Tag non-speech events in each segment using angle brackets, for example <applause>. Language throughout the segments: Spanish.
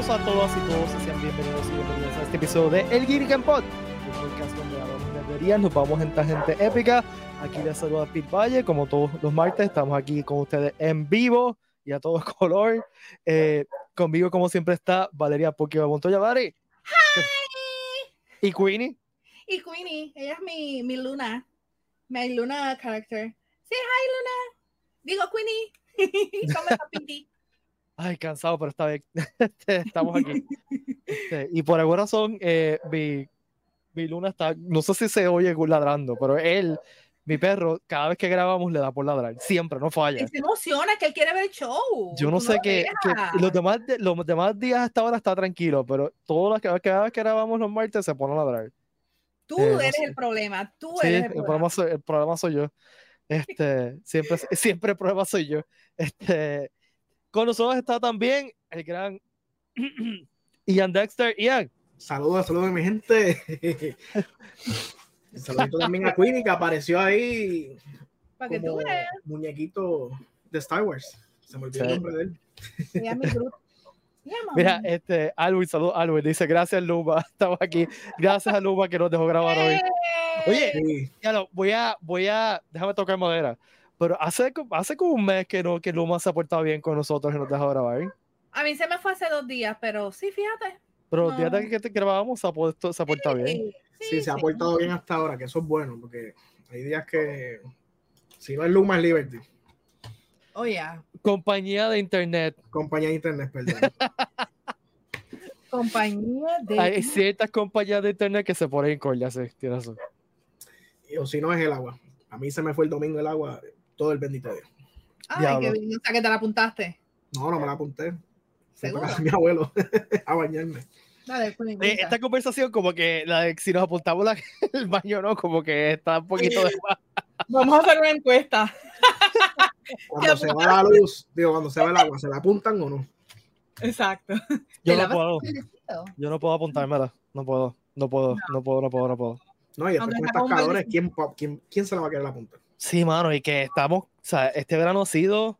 Saludos a todas y todos y sean bienvenidos y bienvenidos a este episodio de El Geek and Pod, un podcast donde hablamos de nos vamos en tangente épica. Aquí les saluda Pete Valle, como todos los martes, estamos aquí con ustedes en vivo y a todo <laughs> color. Eh, conmigo, como siempre, está Valeria Pokémon Montoya. Valeria. Hi. ¿Y Queenie? Y Queenie, ella es mi, mi Luna, mi Luna character. Sí, hi Luna. Digo Queenie. ¿Cómo está Pete? Ay, cansado, pero está bien. <laughs> Este, estamos aquí. <laughs> Este, y por alguna razón, eh, mi, mi luna está, no sé si se oye ladrando, pero él, mi perro, cada vez que grabamos le da por ladrar. Siempre, no falla. Se emociona que él quiere ver el show. Yo no Tú sé qué. los, demás, de- los demás días hasta ahora está tranquilo, pero todas las, cada, vez que grabamos los martes se pone a ladrar. Tú eh, no eres sé. el problema. Tú Sí, eres el el problema. problema, soy, el problema soy yo. Este, siempre, siempre el problema soy yo. Este, con nosotros está también el gran <clears throat> Ian Dexter. Ian, Saludos, saludos mi gente. <laughs> Saludos también a Queenie que apareció ahí Para que tú como veas. muñequito de Star Wars. Se me olvidó Sí. el nombre de él. Mi <laughs> mira, este, Alwin, saludos, Alwin. Dice, gracias, Luma. <laughs> Estamos aquí. Gracias a Luma que nos dejó grabar hoy. ¡Eh! Oye, Sí, ya lo, voy a, voy a, déjame tocar madera. Pero hace, hace como un mes que, no, que Luma se ha portado bien con nosotros y nos dejó grabar. A mí se me fue hace dos días, pero sí, fíjate. Pero los días No. que te grabamos se ha, puesto, se ha portado bien. sí, se ha portado bien hasta ahora, que eso es bueno, porque hay días que si no es Luma es Liberty. Oh, yeah. Compañía de internet. Compañía de internet, perdón. <laughs> Compañía de. Hay ciertas compañías de internet que se ponen con ya sé, tienes razón. O si no es el agua. A mí se me fue el domingo el agua todo el bendito día. Ay, Diablo. qué bien. O sea, que te la apuntaste. No, no me la apunté. Seguro. mi abuelo <laughs> a bañarme. Dale, Queenie, Eh, esta conversación, como que la de si nos apuntamos la, <laughs> el baño, ¿no? Como que está un poquito de más. Vamos a hacer una encuesta. Cuando se va la luz, digo, cuando se va el agua, ¿se la apuntan o no? Exacto. Yo ¿Te no puedo, yo no puedo apuntármela. No puedo, no puedo, no puedo, no puedo, no puedo. No, y después con estas calores. ¿quién, pa- quién, quién se la va a querer la punta? Sí, mano, y que estamos, o sea, este verano ha sido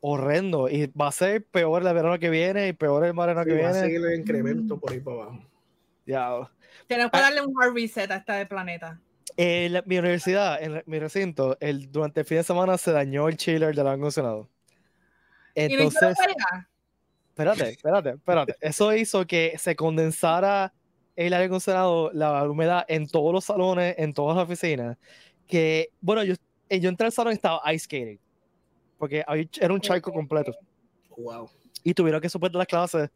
horrendo y va a ser peor el verano que viene y peor el verano que Sí, va a viene. seguir el incremento por ahí para abajo. Ya. Tenemos que Ah. darle un hard reset a este planeta. En la- mi universidad, en mi recinto, el, durante el fin de semana se dañó el chiller del aire acondicionado. ¿Y no hicieron Entonces, espérate, espérate, espérate. Eso hizo que se condensara el aire acondicionado, la humedad en todos los salones, en todas las oficinas. Que, bueno, yo, eh, yo entré al salón y estaba ice skating. Porque había- era un charco completo. Wow. Y tuvieron que suspender las clases.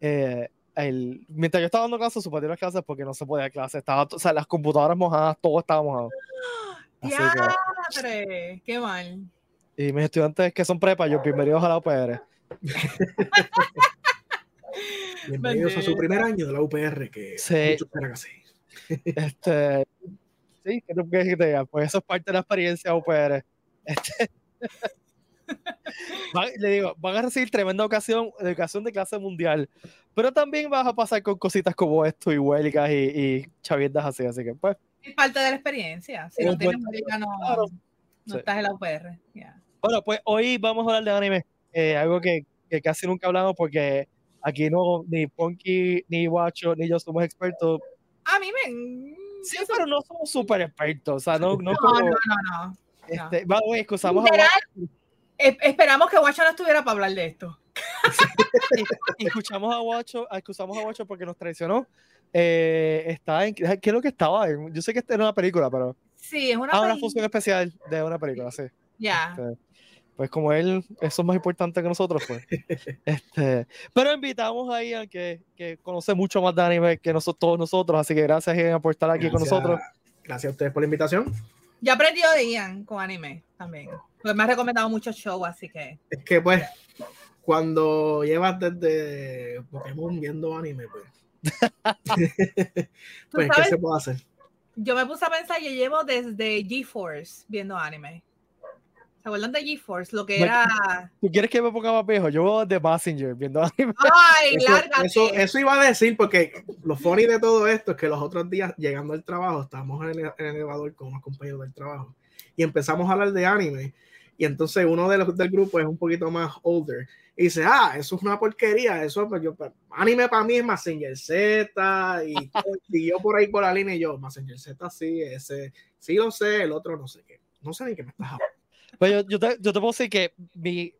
eh, el, mientras yo estaba dando clases, suspendieron las clases porque no se podía dar clases. Estaba, o sea, las computadoras mojadas, todo estaba mojado. <gasps> ¡Diatre! ¡Qué mal! Y mis estudiantes que son prepa, yo bienvenidos a la UPR. Bienvenidos a su primer año de la UPR, que Sí. muchos eran así. Este, sí, ¿qué tú quieres que te diga? Pues eso es parte de la experiencia UPR. Este, <laughs> van- le digo, van a recibir tremenda ocasión, educación de clase mundial, pero también vas a pasar con cositas como esto y huelgas y, y chaviendas así, así que pues, Es parte de la experiencia. Si no tienes huelga, no, Claro. no Sí. estás en la UPR. Ya. bueno, pues hoy vamos a hablar de anime, eh, algo que, que casi nunca hablamos porque aquí no, ni Ponky, ni Guacho, ni yo somos expertos. A mí me. Sí, pero no somos súper expertos, o sea, no, no, No, como, no, no, no. este, way, excusamos a Literal, esperamos que Guacho no estuviera para hablar de esto. <laughs> y escuchamos a Guacho, excusamos a Guacho porque nos traicionó. Eh, está en, ¿qué es lo que estaba? Yo sé que esta era una película, pero Sí, es una. ah, una función especial de una película, sí. Ya. Este, pues como él, eso es más importante que nosotros, pues. <laughs> Este, pero invitamos a Ian que, que conoce mucho más de anime que nosotros, todos nosotros, así que gracias Ian por estar aquí con nosotros. Gracias a ustedes por la invitación. Ya aprendió de Ian con anime también. Pues me ha recomendado muchos shows, así que. Es que pues, cuando llevas desde Pokémon viendo anime, pues. <laughs> <laughs> pues, ¿qué sabes? se puede hacer? Yo me puse a pensar, yo llevo desde GeForce viendo anime. ¿Se acuerdan de GeForce? Lo que era. ¿Tú quieres que me ponga más viejo? Yo veo The Messenger viendo anime. ¡Ay, Eso, lárgate! eso, eso iba a decir, porque lo funny de todo esto es que los otros días, llegando al trabajo, estábamos en el, en el elevador con unos compañeros del trabajo y empezamos a hablar de anime. y entonces uno de los del grupo es un poquito más older y dice, ah, eso es una porquería, eso pues yo, anime para mí es Messenger Z y, <laughs> y yo por ahí por la línea y yo, Messenger Z sí, ese sí lo sé, el otro no sé qué, no sé ni qué me estás hablando. Pues yo, yo, te, yo te puedo decir que mi,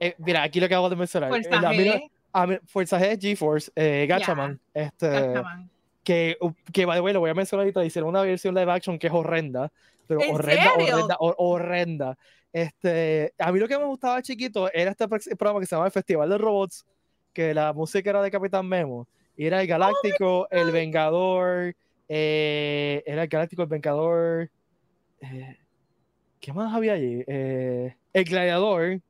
eh, mira, aquí lo que acabo de mencionar. Fuerza eh, mira, G, a mí- Fuerza G, GeForce, eh, Gatchaman, este, Gatchaman. que, que by the way, lo voy a mencionar ahorita, hicieron una versión live action que es horrenda, pero ¿En horrenda, serio? horrenda, hor- horrenda. Este, a mí lo que me gustaba chiquito era este pro- programa que se llama el Festival de Robots, que la música era de Capitán Memo, y era el Galáctico, el Vengador, eh, era el Galáctico, el Vengador, eh, ¿qué más había allí? Eh, el Gladiador,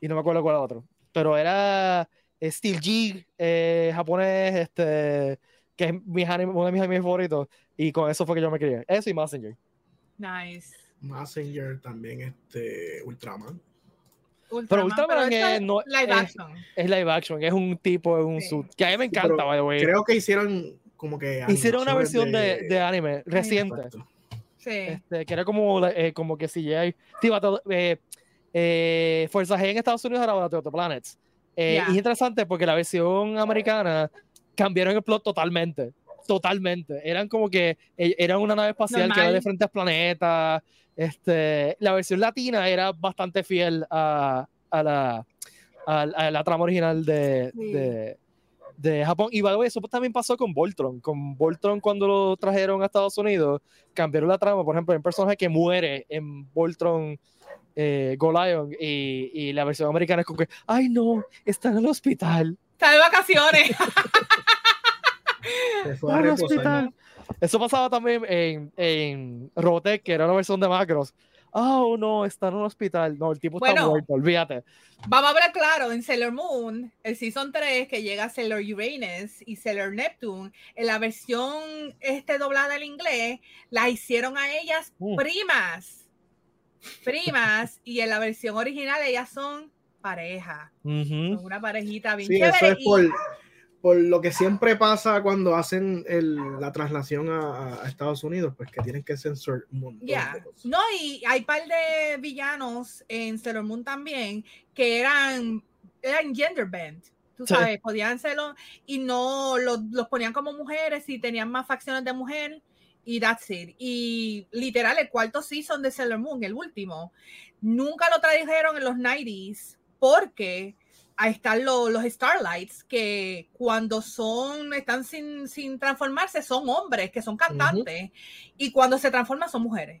y no me acuerdo cuál era otro, pero era eh, Steel G, eh, japonés, este, que es mi anime- uno de mis animes favoritos, y con eso fue que yo me crié. Eso y Messenger. Nice. Messenger también, este, Ultraman. Pero Ultraman es- no- live es- action. Es live action, es un tipo, es un Sí. suit, que a mí me encanta, by the way. Creo que hicieron como que. Hicieron una versión de, de anime reciente. Exacto. Sí. este, que era como, eh, como que si ya eh, eh, Fuerza G en Estados Unidos era of the Planets Eh, Ya. y es interesante porque la versión americana cambiaron el plot totalmente totalmente eran como que eh, eran una nave espacial que era de Normal. diferentes planetas este, la versión latina era bastante fiel a, a la a, a la trama original de, Sí. de, de Japón. Y by the way, eso también pasó con Voltron. Con Voltron, cuando lo trajeron a Estados Unidos, cambiaron la trama. Por ejemplo, hay un personaje que muere en Voltron eh, Go Lion y, y la versión americana es como que, ay no, está en el hospital. Está de vacaciones. <laughs> Está en el hospital. Eso pasaba también en, en Robotech, que era una versión de Macros. Oh no, está en un hospital. No, el tipo está Bueno. muerto, olvídate. Vamos a hablar claro, en Sailor Moon, el Season 3, que llega Sailor Uranus y Sailor Neptune, en la versión este, doblada al inglés, la hicieron a ellas Mm. primas. Primas, y en la versión original ellas son pareja. Ujú. Son una parejita bien Sí, chévere. eso es por, por lo que siempre pasa cuando hacen el- la traslación a, a Estados Unidos, pues que tienen que censurar un montón Ya. de cosas. No, y hay par de villanos en Sailor Moon también que eran, eran gender bent. Tú Sí. sabes, podían serlo y no los, los ponían como mujeres y tenían más facciones de mujer y that's it. Y literal, el cuarto season de Sailor Moon, el último, nunca lo trajeron en los 90s porque ahí están lo- los Starlights que cuando son, están sin, sin transformarse, son hombres que son cantantes y cuando se transforman son mujeres.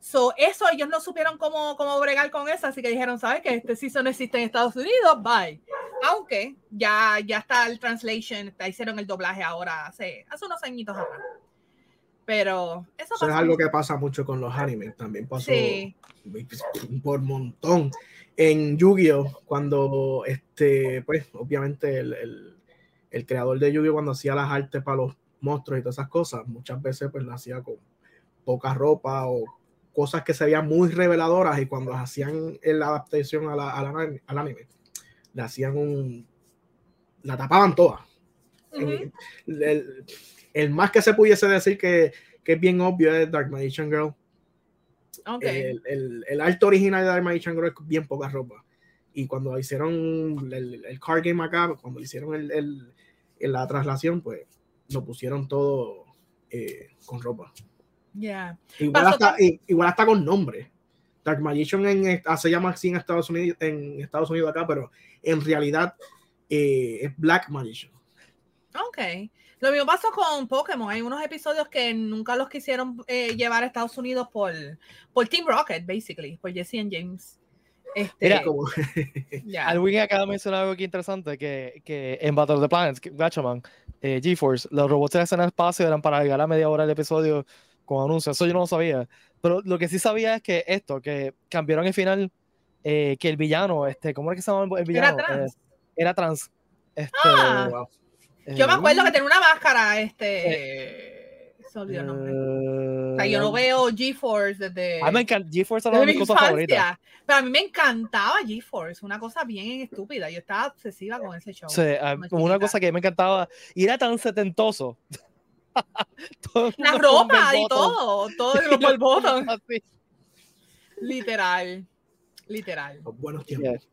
So, eso ellos no supieron cómo, cómo bregar con eso, así que dijeron, ¿sabes que Este season no existe en Estados Unidos, bye. Aunque ya, ya está el translation, hicieron el doblaje ahora hace, hace unos añitos atrás. Pero eso, Eso es algo que pasa mucho con los animes. También pasó Sí, por montón. En Yu-Gi-Oh! cuando este, pues, obviamente el, el- el creador de Yu-Gi-Oh! cuando hacía las artes para los monstruos y todas esas cosas, muchas veces pues lo hacía con poca ropa o cosas que se veían muy reveladoras y cuando hacían la adaptación a la- al anime, al anime, le hacían un la tapaban toda. el- el más que se pudiese decir que, que es bien obvio es Dark Magician Girl. El, el, el arte original de Dark Magician Girl es bien poca ropa. Y cuando hicieron el, el card game acá, cuando hicieron el, el- en la traslación, pues lo pusieron todo eh, con ropa. Ya. Igual hasta, i- igual hasta con nombre. Dark Magician en, se llama así en Estados Unidos, en Estados Unidos acá, pero en realidad eh, es Black Magician. Ok. Lo mismo pasó con Pokémon. Hay unos episodios que nunca los quisieron eh, llevar a Estados Unidos por, por Team Rocket, basically, por Jesse and James. Este, Mira, Como, <laughs> <laughs> ya. Alwin acaba de mencionar algo aquí interesante, que, que en Battle of the Planets, Gatchaman, eh, GeForce, los robots hacen el espacio eran para llegar a media hora del episodio con anuncios. Eso yo no lo sabía. Pero lo que sí sabía es que esto, que cambiaron el final, eh, que el villano, este, ¿cómo era que se llama el villano? Era trans. Eh, era trans. Este, Ah. wow. Yo me eh, acuerdo que tenía una máscara, este. Se olvidó el nombre. O sea, yo no eh, veo GeForce desde, A mí me encanta. GeForce era una desde de mi mis cosas favoritas. infancia. Pero a mí me encantaba GeForce, una cosa bien estúpida. Yo estaba obsesiva con ese show. Sí, ah, como una cosa que me encantaba. Y era tan setentoso. <laughs> El La ropa y todo, todo <laughs> bottom. Así. Literal. Literal. Los buenos tiempos.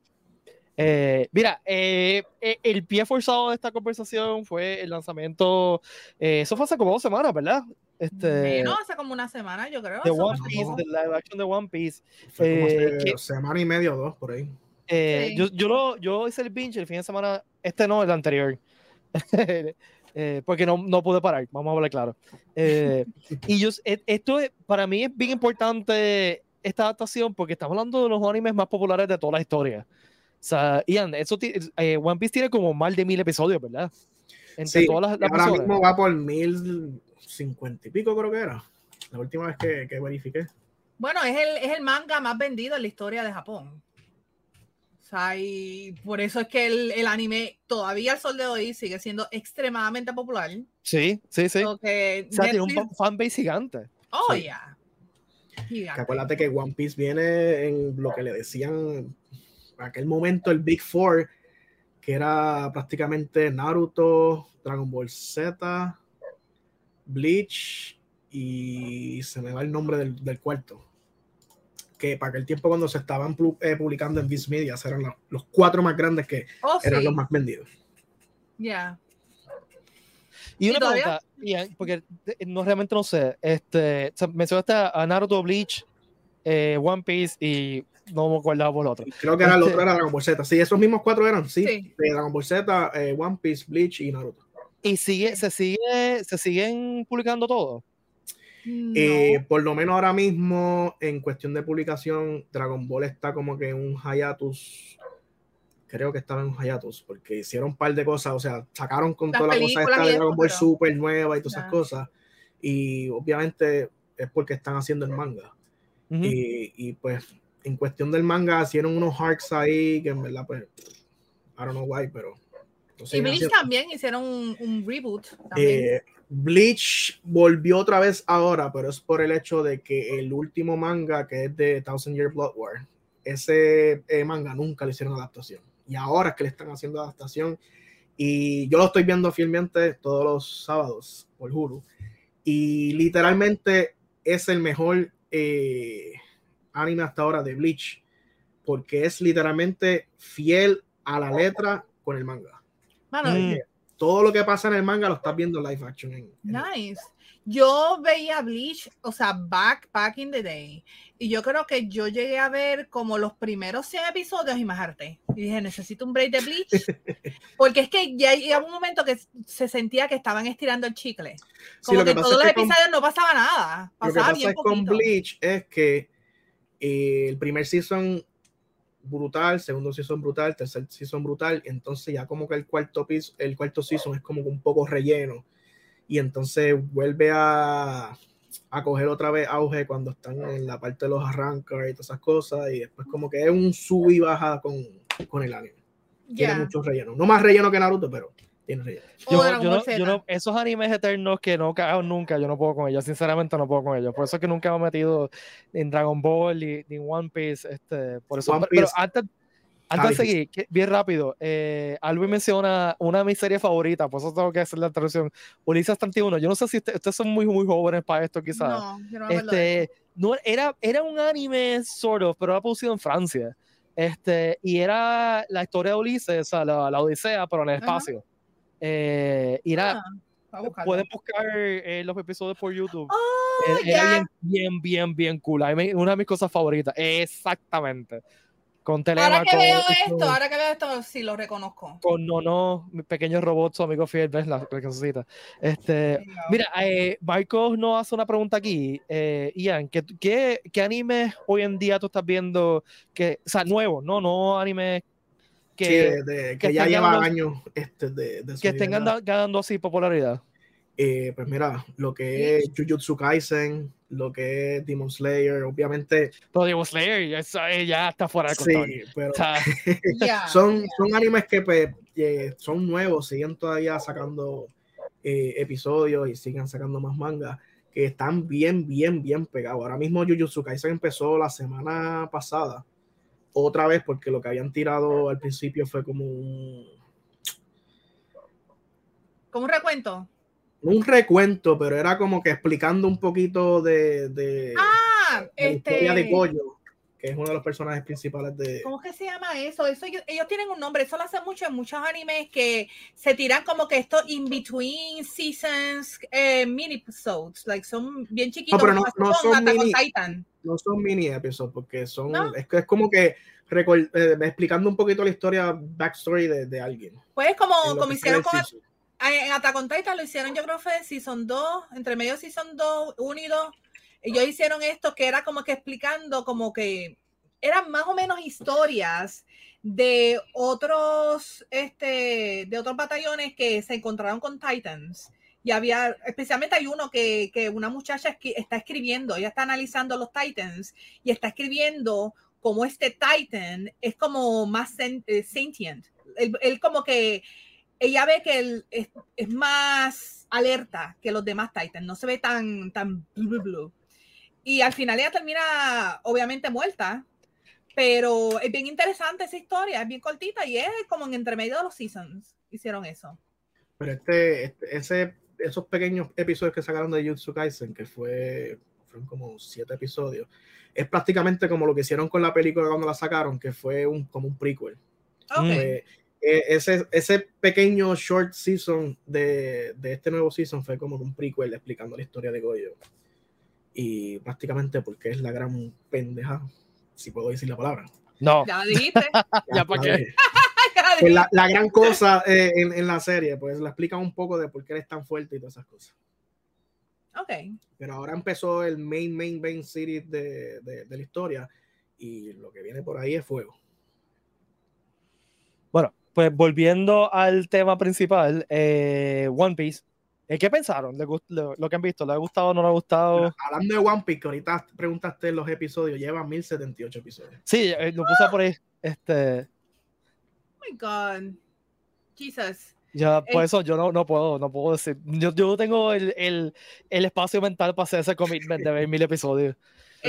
Eh, mira, eh, eh, el pie forzado de esta conversación fue el lanzamiento. eh, eso fue hace como dos semanas, ¿verdad? Este, no, hace como una semana, yo creo. de One Piece, como- de live action de One Piece. Fue como Eh, hace ¿qué- semana y media o dos por ahí. Eh, Sí. yo, yo, lo, yo hice el binge el fin de semana, este no, el anterior. <laughs> Eh, porque no, no pude parar, vamos a hablar claro. Eh, <laughs> y yo, esto es- para mí es bien importante esta adaptación porque estamos hablando de los animes más populares de toda la historia. O sea, Ian, eso eh, One Piece tiene como más de mil episodios, ¿verdad? Entre Sí, todas las, las ahora personas. mismo va por mil cincuenta y pico, creo que era. La última vez que, que verifiqué. Bueno, es el, es el manga más vendido en la historia de Japón. O sea, y por eso es que el, el anime todavía al sol de hoy sigue siendo extremadamente popular. Sí, sí, sí. O sea, tiene un fanbase gigante. Oh, Sí. yeah. Que Gigante. acuérdate que One Piece viene en lo que le decían en aquel momento el Big Four, que era prácticamente Naruto, Dragon Ball Z, Bleach y se me va el nombre del, del cuarto. Que para aquel tiempo cuando se estaban eh, publicando en Viz Media eran los, los cuatro más grandes que Oh, eran sí. los más vendidos. Yeah. Y ¿Y una todavía? pregunta, Ian, porque eh, no realmente no sé, este, o sea, mencionaste a Naruto, Bleach, eh, One Piece y no me acuerdo por el otro. Creo que era el Este- otro era Dragon Ball Z. Sí, esos mismos cuatro eran, sí, Sí. de Dragon Ball Z, eh, One Piece, Bleach y Naruto. Y sigue, se sigue, se siguen publicando todo. No. Eh, por lo menos ahora mismo, en cuestión de publicación, Dragon Ball está como que en un hiatus. Creo que estaba en un hiatus, porque hicieron un par de cosas, o sea, sacaron con Las toda la cosa esta de Dragon Ball pero- Super nueva y todas esas cosas. Y obviamente es porque están haciendo el manga. Y, y, pues, en cuestión del manga, hicieron unos arcs ahí que en verdad, pues, I don't know why, pero. lo y siguen Bleach haciendo. también hicieron un, un reboot. Eh, Bleach volvió otra vez ahora, pero es por el hecho de que el último manga, que es de Thousand Year Blood War, ese eh, manga nunca le hicieron adaptación. Y ahora es que le están haciendo adaptación. Y yo lo estoy viendo fielmente todos los sábados por Hulu. Y literalmente es el mejor eh, anime hasta ahora de Bleach, porque es literalmente fiel a la letra con el manga. Mano, Mm. Todo lo que pasa en el manga lo estás viendo live action. En, en- Nice. Yo veía Bleach, o sea, back, back in the day. Y yo creo que yo llegué a ver como los primeros 100 episodios y más harté. Y dije, necesito un break de Bleach. <laughs> Porque es que ya llegaba un momento que se sentía que estaban estirando el chicle. Sí, Como lo que, que todos es los que con- episodios no pasaba nada. Lo que Pasaba pasa bien es con. Bleach es que eh, el primer season brutal, segundo season brutal, tercer season brutal, entonces ya como que el cuarto piso, el cuarto season es como un poco relleno y entonces vuelve a, a coger otra vez auge cuando están en la parte de los arrancas y todas esas cosas y después como que es un sub y baja con, con el anime. Tiene Ya. mucho relleno. No más relleno que Naruto, pero tiene Yo, yo no, yo no- esos animes eternos que no cagan nunca, yo no puedo con ellos, sinceramente no puedo con ellos. Por eso es que nunca me he metido en Dragon Ball ni, ni en One Piece. Este, por eso, One pero, pero Piece. antes, Ah, antes de seguir, bien rápido, eh, Alvin menciona una de mis series favoritas, por eso tengo que hacer la traducción. Ulises 31. Yo no sé si usted- ustedes son muy, muy jóvenes para esto, quizás. No, yo no este, no, era, era un anime sort of, pero era producido en Francia. Este, y era la historia de Ulises, o sea, la, la Odisea, pero en el espacio. Eh, y era, Ah, voy a buscarlo. pueden buscar eh, los episodios por YouTube. Oh, Eh, era bien, bien, bien, bien cool. Una de mis cosas favoritas. Exactamente. Con Ahora Telemaco, que veo con- esto, ahora que veo esto, sí lo reconozco. con Nono, mi pequeño robot, su amigo fiel, ves la, la cosita. Este, Mira, eh, Marcos nos hace una pregunta aquí. Eh, Ian, ¿qué, qué, qué animes hoy en día tú estás viendo? Que, o sea, nuevos, no, no animes que, Sí, de- de- que, que ya lleva ganando- años este, de, de su que estén ganando así popularidad. Eh, pues mira, lo que es Jujutsu Kaisen, lo que es Demon Slayer, obviamente Pero Demon Slayer ya, está- eh, ya está fuera de control. sí, pero O sea, <laughs> Ya, son, son animes que pues, eh, son nuevos, siguen todavía sacando eh, episodios y siguen sacando más mangas que están bien, bien, bien pegados. Ahora mismo Jujutsu Kaisen empezó la semana pasada, otra vez porque lo que habían tirado al principio fue como un, Como un recuento. un recuento, pero era como que explicando un poquito de, de, Ah, de historia este. de Goyo. Que es uno de los personajes principales de. ¿Cómo que se llama eso? Eso ellos, ellos tienen un nombre, eso lo hacen mucho en muchos animes que se tiran como que esto in between seasons, eh, mini episodes, like son bien chiquitos. pero no- como no con son mini- Titan. No son mini episodios, porque son. ¿No? Es, que es como que recol- eh, explicando un poquito la historia, backstory de, de alguien. Pues como, como hicieron con en Attack on Titan lo hicieron yo creo que fue Season 2, entre medio Season 2, 1 y 2. Ellos hicieron esto que era como que explicando como que eran más o menos historias de otros, este, de otros batallones que se encontraron con Titans. Y había, especialmente hay uno que, que una muchacha está escribiendo, ella está analizando los Titans y está escribiendo cómo este Titan es como más eh, sentient. Él, él como que ella ve que él es, más alerta que los demás Titans, no se ve tan, tan blue, blue. Y al final ella termina obviamente muerta, pero es bien interesante esa historia, es bien cortita y es como en entre medio de los seasons hicieron eso. Pero este, este- ese, esos pequeños episodios que sacaron de Jutsu Kaisen, que fue, fueron como siete episodios, es prácticamente como lo que hicieron con la película cuando la sacaron, que fue un, como un prequel. Ok. Eh, eh, ese, ese pequeño short season de, de este nuevo season fue como un prequel explicando la historia de Goyo. Y prácticamente porque es la gran pendeja, si puedo decir la palabra. No, Ya dijiste. <laughs> Ya, ¿pa' qué? <laughs> pues dijiste. la, la gran cosa eh, en, en la serie, pues la explican un poco de por qué eres tan fuerte y todas esas cosas. Ok. Pero ahora empezó el main, main, main series de, de, de la historia y lo que viene por ahí es fuego. Bueno, pues volviendo al tema principal, eh, One Piece. Eh, ¿Qué pensaron? ¿Les gust- lo, lo que han visto? ¿Les ha gustado o no les ha gustado? Hablando de One Piece, que ahorita preguntaste los episodios, lleva 1078 episodios. Sí, eh, lo puse por ahí. Este, Oh my God. Jesus. ya, por Eh. eso yo no, no puedo, no puedo decir. Yo, yo no tengo el, el, el espacio mental para hacer ese commitment de ver mil episodios.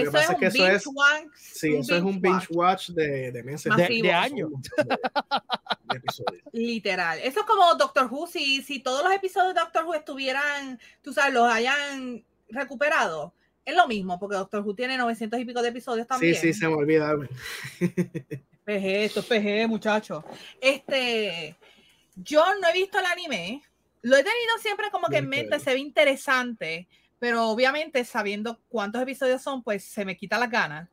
Lo que Eso pasa es que eso binge es- watch. Sí, eso es un binge watch de, de meses. De, años. De, episodios. <laughs> Literal. Eso es como Doctor Who. Si, si todos los episodios de Doctor Who estuvieran, tú sabes, los hayan recuperado, es lo mismo, porque Doctor Who tiene 900 y pico de episodios Sí, también. sí, se me olvida. PG, esto es PG, muchacho. Este, yo no he visto el anime. Lo he tenido siempre como que en mente, se ve interesante, pero obviamente sabiendo cuántos episodios son, pues se me quita las ganas.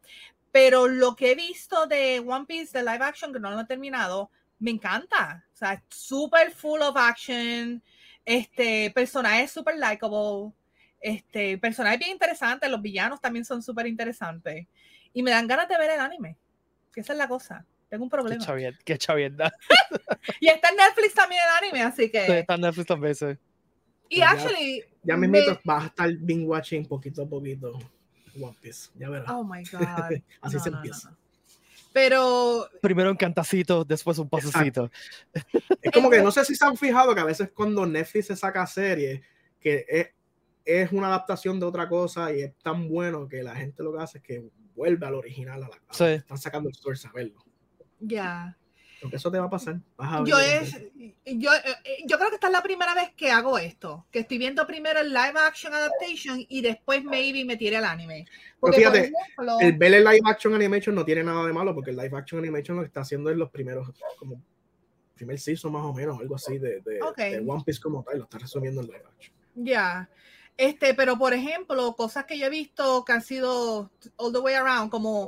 Pero lo que he visto de One Piece, de live action, que no lo he terminado, me encanta. O sea, súper full of action, este, personajes súper likable, este, personajes bien interesantes, los villanos también son súper interesantes. Y me dan ganas de ver el anime. Que esa es la cosa. Tengo un Qué problema. chavienda. Qué chavienda. <laughs> Y está en Netflix también el anime, así Sí, que. Está en Netflix también, sí. Y Ya- actually. Ya me- mismito vas a estar binge watching poquito a poquito One Piece. Ya verás. Oh my God. <laughs> Así No, se no, empieza. no. Pero Primero un cantacito, después un pasecito. Es como que no sé si se han fijado que a veces cuando Netflix se saca series, que es, es una adaptación de otra cosa y es tan bueno que la gente lo que hace es que vuelve al original, a la, a Sí. lo que están sacando el source a verlo. ya. Porque eso te va a pasar. Vas a Yo es, yo, eh, yo creo que esta es la primera vez que hago esto, que estoy viendo primero el live action adaptation y después maybe me tire el anime. Porque, por fíjate, ejemplo, El ver el live action animation no tiene nada de malo porque el live action animation lo que está haciendo es los primeros, como primer season más o menos, algo así de, de, Ok. de One Piece como tal, lo está resumiendo en live action. Ya. Este, pero por ejemplo, cosas que yo he visto que han sido all the way around, como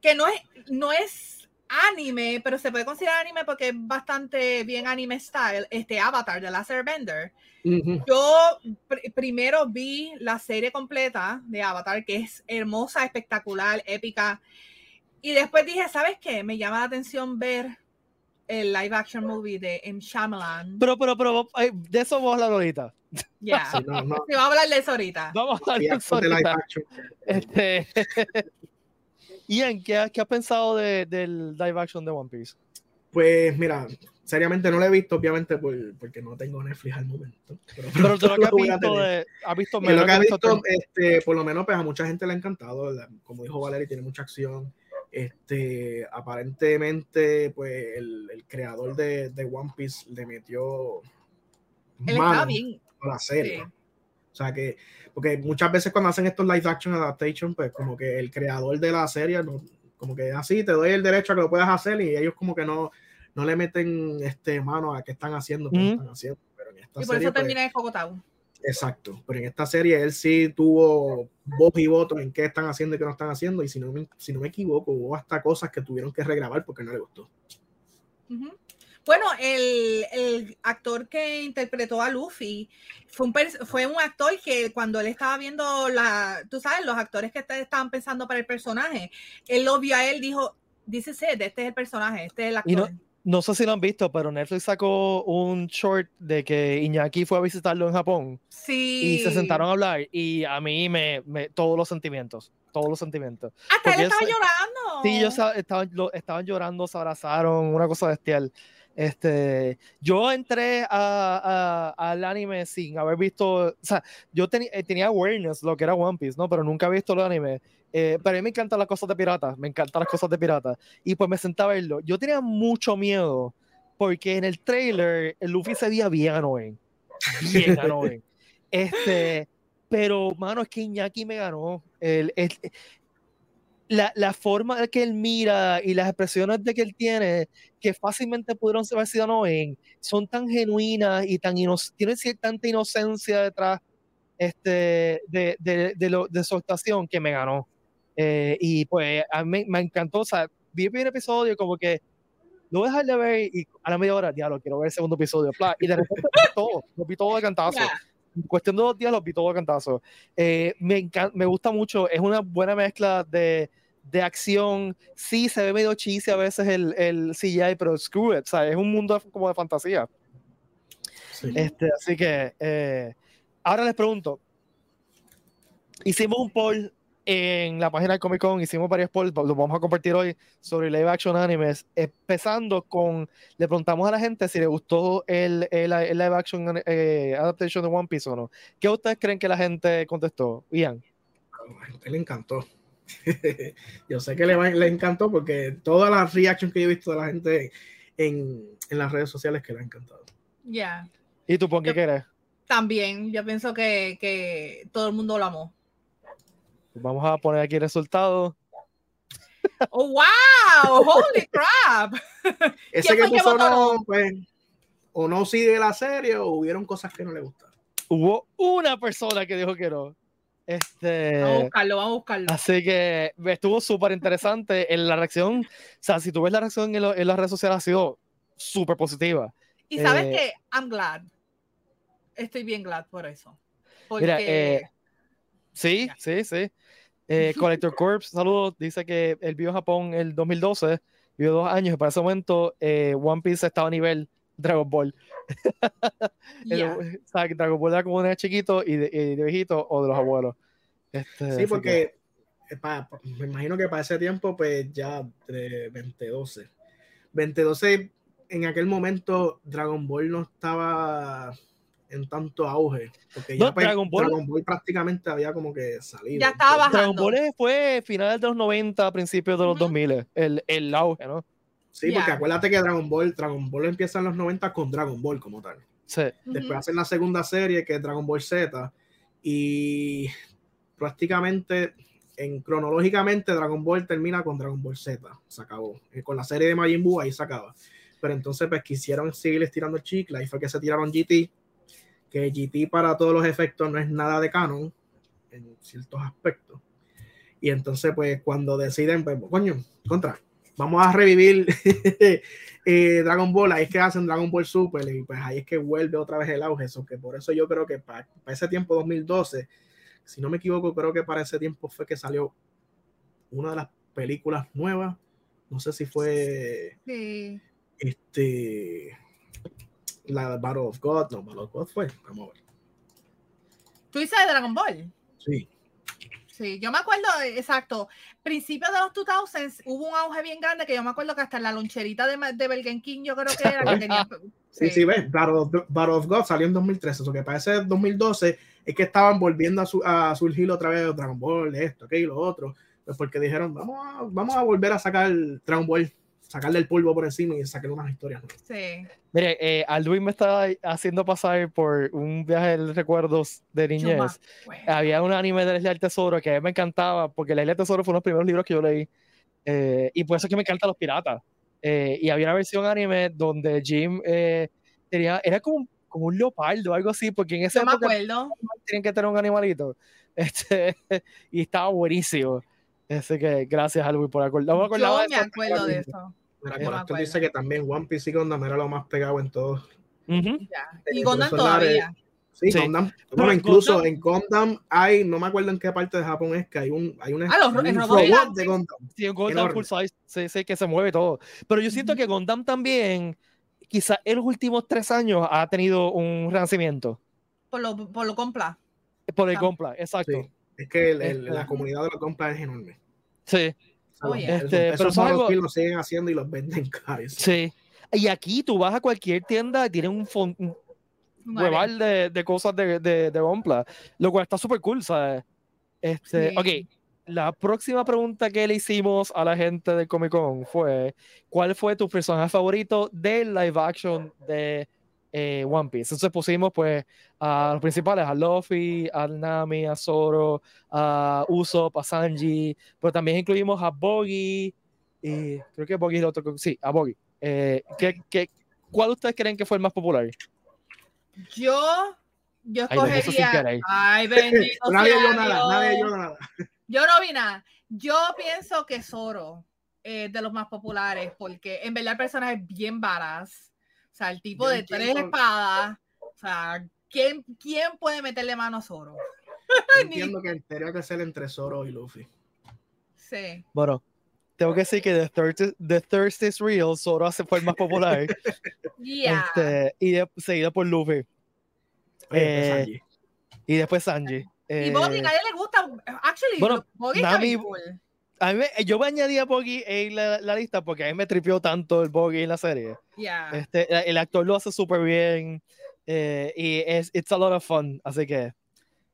que no es, no es anime, pero se puede considerar anime porque es bastante bien anime style, este Avatar de Last Airbender. Ujú. Yo pr- primero vi la serie completa de Avatar, que es hermosa, espectacular, épica. Y después dije, ¿sabes qué? Me llama la atención ver el live action movie de M. Shyamalan. Pero, pero, pero, de eso vamos a hablar ahorita. Ya. Sí, no, no, Sí, vamos a hablar de eso ahorita. Vamos a hablar de eso ahorita. Este, <laughs> Ian, ¿qué, has- qué has pensado de- del live action de One Piece? Pues mira, seriamente no lo he visto, obviamente, por- porque no tengo Netflix al momento. Pero, Pero de lo que has <laughs> visto, de, has visto lo que este, por lo menos, pues a mucha gente le ha encantado. la- Como dijo Valeria, tiene mucha acción. Este, aparentemente, pues el, el creador de, de One Piece le metió Él mano está bien. a la serie. Sí. O sea que, porque muchas veces cuando hacen estos live action adaptation, pues como que el creador de la serie no, Como que así te doy el derecho a que lo puedas hacer y ellos como que no, no le meten este mano a qué están haciendo, qué Ujú. están haciendo. Pero en esta Y por serie, eso pues, termina de Cocotau. Exacto, pero en esta serie él sí tuvo voz y voto en qué están haciendo y qué no están haciendo, y si no, me, si no me equivoco, hubo hasta cosas que tuvieron que regrabar porque no le gustó. Bueno, el, el actor que interpretó a Luffy fue un, fue un actor que cuando él estaba viendo la, tú sabes, los actores que estaban pensando para el personaje, él lo vio a él, dijo, dice Seth, este es el personaje, este es el Y no- actor. No sé si lo han visto, pero Netflix sacó un short de que Iñaki fue a visitarlo en Japón Sí. y se sentaron a hablar y a mí me, me- todos los sentimientos, todos los sentimientos. Hasta él porque estaba ese- llorando. Sí, ellos estaban, estaban llorando, se abrazaron, una cosa bestial. Este, yo entré a- a- al anime sin haber visto, o sea, yo teni- eh, tenía awareness lo que era One Piece, ¿no? Pero nunca había visto el anime. Eh, pero a mí me encantan las cosas de piratas, me encantan las cosas de piratas. Y pues me senté a verlo. Yo tenía mucho miedo porque en el trailer el Luffy se veía bien annoying. Bien <laughs> annoying. Este, pero, mano, es que Iñaki me ganó. El, el- la, la forma en que él mira y las expresiones de que él tiene, que fácilmente pudieron haber sido annoying, son tan genuinas y tan tienen tanta inocencia detrás este, de, de, de, lo- de su actuación que me ganó. Eh, y pues a mí me encantó, o sea, vi el primer episodio como que lo voy dejar de ver y a la media hora, diablo, quiero ver el segundo episodio, pla, y de repente lo vi todo, lo vi todo de cantazo <laughs> Ya. Cuestión de dos días los vi todo cantazo. Eh, me, encan- me gusta mucho, es una buena mezcla de, de acción. Sí, se ve medio cheesy a veces el, el CGI, pero screw it, o sea, es un mundo como de fantasía. Sí. Este, así que, eh, ahora les pregunto, hicimos un poll en la página de Comic Con, hicimos varios polls, los vamos a compartir hoy sobre live action animes, empezando con, le preguntamos a la gente si le gustó el, el, el live action eh, adaptation de One Piece o no. ¿Qué ustedes creen que la gente contestó? Ian. A la gente le encantó. <laughs> Yo sé que le, encantó porque todas las reactions que yo he visto de la gente en, en las redes sociales que le ha encantado. Ya. ¿Y tú, Pon, qué crees? También, yo pienso que, que todo el mundo lo amó. Vamos a poner aquí el resultado. ¡Oh, wow! ¡Holy crap! Ese ¿Quién que puso no, pues, o no sigue la serie o hubieron cosas que no le gustaron. Hubo una persona que dijo que no. Este, Vamos a buscarlo, vamos a buscarlo. Así que estuvo súper interesante. En la reacción, o sea, si tú ves la reacción en, lo- en las redes sociales, ha sido súper positiva. Y sabes eh, que I'm glad. Estoy bien glad por eso. Porque Mira, eh, sí, sí, sí. Eh, <laughs> Collector Corps, saludos, dice que él vio Japón el 2012, vio dos años y para ese momento eh, One Piece estaba a nivel Dragon Ball. <laughs> El- o sea, que Dragon Ball era como de chiquito y de, y de viejito o de los abuelos. Este, Sí, que- porque eh, pa- pa- me imagino que para ese tiempo, pues ya de 2012. 2012, en aquel momento, Dragon Ball no estaba en tanto auge. Porque No, ya pues, Dragon Dragon, Ball- Ball... prácticamente había como que salido. Ya estaba Entonces, Dragon bajando. Ball fue finales de los 90, principios de los Ujú. 2000, el, el auge, ¿no? Sí, porque Ya. acuérdate que Dragon Ball, Dragon Ball empieza en los 90 con Dragon Ball como tal. Sí. Después Ujú. hacen la segunda serie que es Dragon Ball Z y prácticamente en cronológicamente Dragon Ball termina con Dragon Ball Z, se acabó. Eh, Con la serie de Majin Buu ahí se acaba. Pero entonces pues quisieron seguir estirando el chicle, ahí fue que se tiraron GT, que GT para todos los efectos no es nada de canon en ciertos aspectos. Y entonces pues cuando deciden, pues coño, contra, vamos a revivir <laughs> eh, Dragon Ball, ahí es que hacen Dragon Ball Super y pues ahí es que vuelve otra vez el auge, eso que por eso yo creo que para, ese tiempo 2012, si no me equivoco, creo que para ese tiempo fue que salió una de las películas nuevas, no sé si fue Sí. este la Battle of God, no, Battle of God fue, vamos a ver. Tú dices de Dragon Ball. Sí, Sí, yo me acuerdo, eh, exacto, principios de los 2000s hubo un auge bien grande que yo me acuerdo que hasta en la loncherita de, de Burger King yo creo que era que <laughs> tenía... sí, sí, ves, Battle of, Battle of God salió en 2013, eso que para ese 2012 es que estaban volviendo a, su, a surgir otra vez Dragon Ball, esto, aquello, lo otro, pues porque dijeron, vamos a, vamos a volver a sacar Dragon Ball, sacarle el polvo por encima y sacarle unas historias. Sí. Mire, eh, Alduin me estaba haciendo pasar por un viaje de recuerdos de niñez. acuerdo. Había un anime de Isla del Tesoro que a mí me encantaba porque Isla del Tesoro fue uno de los primeros libros que yo leí. Eh, y por eso es que me encantan los piratas. Eh, y había una versión anime donde Jim eh, tenía, era como, como un leopardo o algo así, porque en esa Yo me época acuerdo. tienen que tener un animalito. <laughs> Este, y estaba buenísimo. Así que gracias, Halloween, por acordarme. No me acordaba Yo me acuerdo de eso. Mira, Corazón dice que también One Piece y Gundam era lo más pegado en todo. Eh, Y de- todavía. Sí, Sí. Gundam. Pero Bueno, incluso Gundam- en Gundam hay, no me acuerdo en qué parte de Japón es, que hay un, hay una, Ah, los- el un robot de Gundam. Sí, un Gundam full size, sí, sí, que se mueve todo. Pero yo siento que Gundam también, quizás en los últimos tres años, ha tenido un renacimiento. Por lo, por lo compla. Por el Ah. Compla, exacto. Sí. Es que el- el- Este- la comunidad de los compras es enorme. Sí, O sea, los- Oye. esos- Este, pero esos eso es algo- los siguen haciendo y los venden <laughs> caros. sí. Y aquí tú vas a cualquier tienda y tienen un, fon- un hueval de, de cosas de, de, de Compla, lo cual está súper cool, ¿sabes? Este, Sí. Ok, la próxima pregunta que le hicimos a la gente del Comic Con fue: ¿Cuál fue tu personaje favorito del live action de eh, One Piece? Entonces pusimos, pues, a los principales: a Luffy, a Nami, a Zoro, a Usopp, a Sanji, pero también incluimos a Boggy, y creo que Boggy es el otro. Sí, a Boggy. Eh, ¿qué, qué, cuál ustedes creen que fue el más popular? Yo, yo escogería. Ay, bendito. <laughs> nadie vio nada, Dios. nadie vio nada. Yo no vi nada. Yo pienso que Zoro es de los más populares porque en verdad el personaje es bien varas. O sea, el tipo de tres espadas. O sea, ¿quién, ¿quién puede meterle mano a Zoro? <laughs> Entiendo que tendría que ser entre Zoro y Luffy. Sí. Bueno, tengo que decir que The Thirst, The Thirst is Real, Zoro se fue el más popular. <laughs> Yeah. este, y de- seguido por Luffy. Oye, Eh, Sanji. Y después Sanji. y Eh, Boggy, a nadie le gusta. Actually, bueno, Boggy Nami- cool. A mí me- yo me añadí a Boggy en la, la lista porque a mí me tripió tanto el Boggy en la serie. Yeah. Este, el- el actor lo hace súper bien eh, y es it's a lot of fun, así que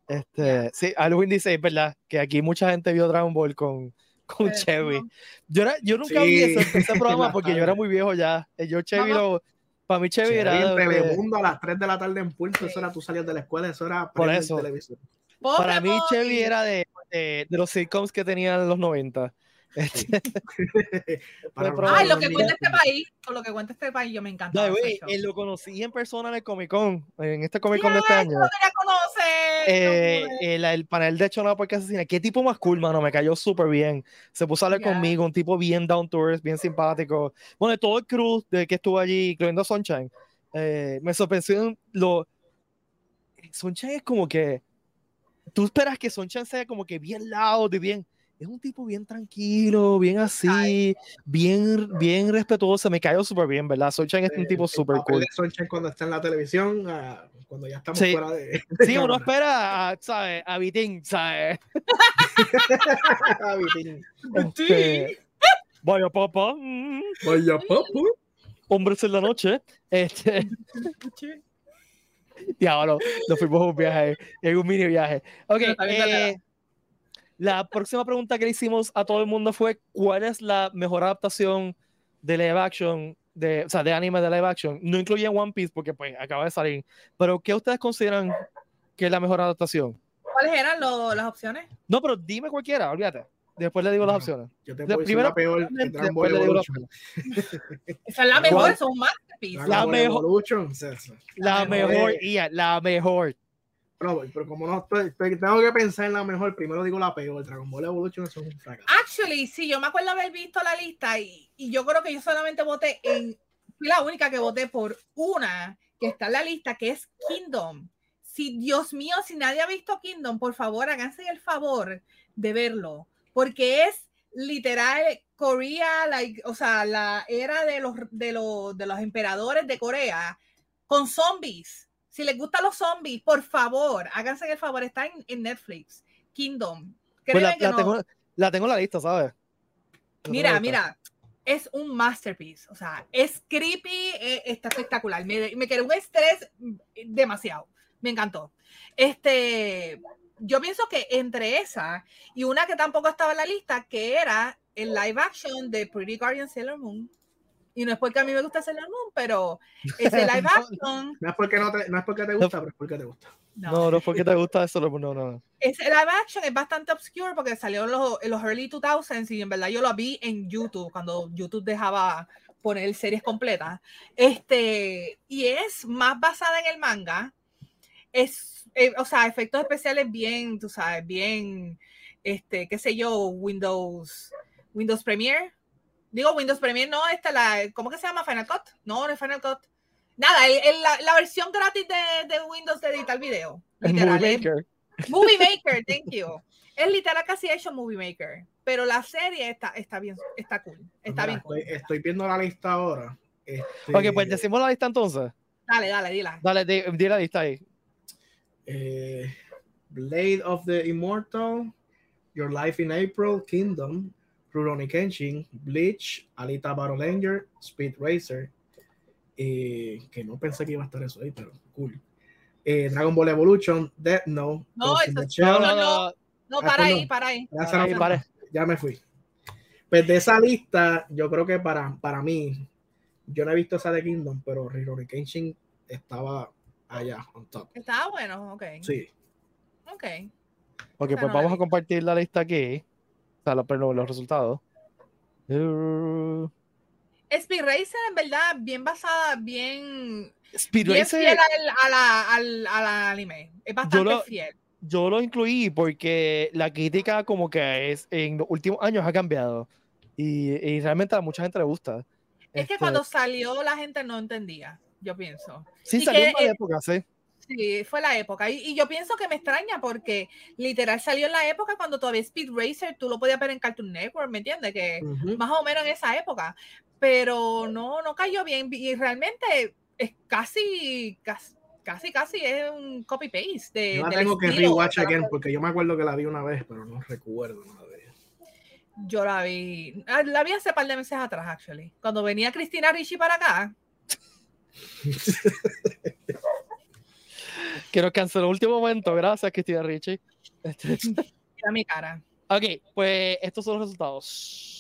este, Yeah. sí, Alwin dice, es verdad, que aquí mucha gente vio Dragon Ball con, con Pero Chevy. no. Yo, era- yo nunca Sí, vi ese, ese programa porque yo era muy viejo ya. Eh, Yo Chevy lo, para mí Chevy Chevy era en Telemundo a las 3 de la tarde en Pulso, Sí. eso era tú salías de la escuela, eso era Por eso. televisión. Para mí Boggy. era de, de, de los sitcoms que tenían en los 90. Este, <laughs> Ay, lo que cuenta este país, con lo que cuenta este país, yo me encanta. show. él lo conocí en persona en el Comic Con, en este Comic Con de este año. Eh, no pude. el, el panel de Chonado porque asesina. Qué tipo más cool, mano. Me cayó súper bien. Se puso a hablar Ya. conmigo, un tipo bien down to earth, bien simpático. Bueno, de todo el crew de que estuvo allí, incluyendo Sunshine. eh, me sorprendió lo. Sunshine es como que. Tú esperas que Sunshine sea como que bien loud y bien. Es un tipo bien tranquilo, bien así, bien, bien respetuoso. Me cayó súper bien, ¿verdad? Sunshine es un tipo súper cool. de Sunshine cuando está en la televisión, a- cuando ya estamos Sí. fuera de. <laughs> Sí, uno espera, a, ¿sabes? A Vitín, ¿sabes? <laughs> Ah, Vitín. Este, Vaya papá, Vaya papu. hombres en la noche. Este, diablo, nos fuimos a un viaje, en un mini viaje. Ok, eh, la próxima pregunta que le hicimos a todo el mundo fue: ¿Cuál es la mejor adaptación de live action, de, o sea, de anime de live action? No incluye One Piece porque pues acaba de salir, pero ¿qué ustedes consideran que es la mejor adaptación? ¿Cuáles eran lo- las opciones? No, pero dime cualquiera, olvídate. Después le digo las opciones. Yo te puedo primero- la peor que Dragon Ball Evolution. Esa es la mejor, es un masterpiece. La mejor-. La mejor. Ian, la mejor. Pero, pero como no estoy, estoy- tengo que pensar en la mejor, primero digo la peor. Dragon Ball Evolution eso es un fracaso. Actually, sí, yo me acuerdo haber visto la lista y, y yo creo que yo solamente voté en. Fui la única que voté por una que está en la lista, que es Kingdom. Si, Dios mío, si nadie ha visto Kingdom, por favor, háganse el favor de verlo, porque es literal Corea, like, o sea, la era de los, de, los, de los emperadores de Corea con zombies. Si les gustan los zombies, por favor, háganse el favor, está en, en Netflix. Kingdom. Pues la, Créeme que la no. tengo, la tengo la lista, ¿sabes? La Mira, mira, es un masterpiece. O sea, es creepy, eh, está espectacular. Me, me quedó un estrés mm, demasiado. Me encantó. Este, yo pienso que entre esa y una que tampoco estaba en la lista, que era el live action de Pretty Guardian Sailor Moon. Y no es porque a mí me gusta Sailor Moon, pero <laughs> ese live action. no, es porque no, te, no es porque te gusta, pero es porque te gusta. No, no, es porque te gusta eso, no, no. Ese live action es bastante obscure porque salió en los, en los early 2000s y en verdad yo lo vi en YouTube, cuando YouTube dejaba poner series completas. Este, y es más basada en el manga. Es, eh, o sea, efectos especiales bien, tú sabes, bien, este, qué sé yo, Windows, Windows Premiere. Digo Windows Premiere, no, esta la, ¿cómo que se llama? Final Cut. No, no es Final Cut. Nada, la, la, versión gratis de, de, Windows de editar video. Literal, Movie Maker. Movie Maker, <laughs> thank you. Es literal casi hecho Movie Maker. Pero la serie está, está bien, está cool. Está bien estoy, estoy, viendo la lista ahora. Este... Ok, pues decimos la lista entonces. Dale, dale, dila. Dale, di, di la lista ahí. Eh, Blade of the Immortal, Your Life in April, Kingdom, Rurouni Kenshin, Bleach, Alita Battle Angel, Speed Racer, eh, que no pensé que iba a estar eso ahí, pero cool. Eh, Dragon Ball Evolution, Death Note, no, no, no, no, no, para ahí, para ahí. Ya, ahí, para. ya me fui. Pues de esa lista, yo creo que para, para mí, yo no he visto esa de Kingdom, pero Rurouni Kenshin estaba allá, on top. Estaba bueno, ok. Sí. Ok. Ok, pues vamos a compartir la lista aquí. O sea, los, los resultados. Uh... Speed Racer, en verdad, bien basada, bien. Speed bien Racer. fiel al, al, al, anime. Es bastante lo, fiel. Yo lo incluí porque la crítica, como que es, en los últimos años ha cambiado. Y, y realmente a mucha gente le gusta. Es este... que cuando salió la gente no entendía, yo pienso. Sí, y salió que, en la época, sí. Sí, fue la época. Y, y, yo pienso que me extraña porque literal salió en la época cuando todavía Speed Racer tú lo podías ver en Cartoon Network, ¿me entiendes? Que uh -huh. más o menos en esa época. Pero no, no cayó bien. Y realmente es casi, casi, casi, casi es un copy-paste. De, yo la tengo que rewatch again porque yo me acuerdo que la vi una vez, pero no recuerdo nada de ella. Yo la vi, la vi hace par de meses atrás, actually. Cuando venía Cristina Ricci para acá. Que nos canceló el último momento. Gracias, Cristina Ricci. Este... Mira mi cara. Ok, pues estos son los resultados.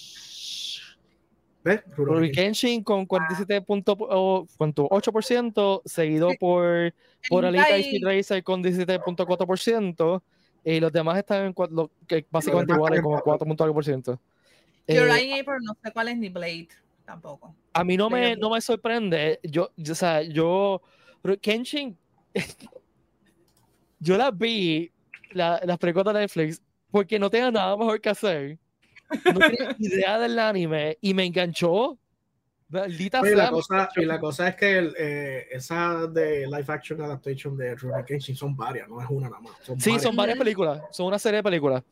¿Ves? Rurouni Kenshin con 47.8%, seguido por, por Alita y Speed Racer con 17.4%, y los demás están en cuatro, que básicamente iguales, como 4.4%. Your eh, April no sé cuál es ni Blade tampoco. A mí no me, no me sorprende. Yo, yo, o sea, yo. Kenshin. <laughs> yo las vi, la, las preguntas de Netflix, porque no tenía nada mejor que hacer. No tenía <laughs> idea del anime y me enganchó. Maldita y, la cosa, y la cosa es que el, eh, esa de live action adaptation de Rurouni Kenshin son varias, no es una nada más. Son sí, varias. son varias películas, son una serie de películas.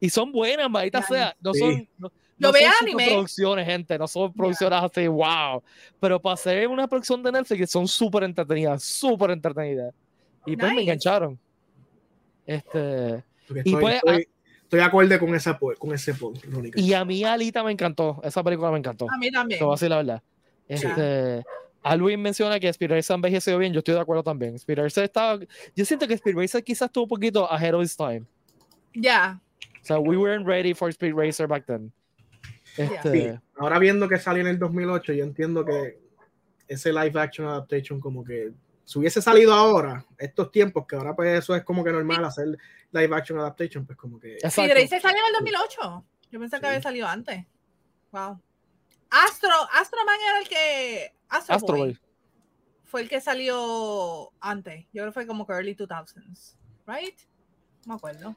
Y son buenas, maldita sea. No sí. son. No, no, no son anime. producciones, gente, no son producciones yeah. así, wow. Pero para hacer una producción de Netflix son súper entretenidas, súper entretenidas. Y pues nice. me engancharon. Este. Estoy, y pues, estoy, estoy de acuerdo con, esa, con ese poll. Y a mí Alita me encantó, esa película me encantó. A mí también. Eso va a ser la verdad. Este, sí. Alwin menciona que Speed Racer envejeció bien, yo estoy de acuerdo también. Speed Racer estaba, yo siento que Speed Racer quizás estuvo un poquito ahead of its time. Ya. Yeah. O sea, we weren't ready for Speed Racer back then. Este... Sí. Ahora viendo que salió en el 2008, yo entiendo que ese live action adaptation como que si hubiese salido ahora, estos tiempos, que ahora pues eso es como que normal hacer live action adaptation, pues como que... Sí, Racer salió en el 2008. Yo pensé sí. que había salido antes. Wow. Astro, Astro Man era el que... Astro, Astro Boy. Fue el que salió antes. Yo creo que fue como que early 2000s. Right? No me acuerdo.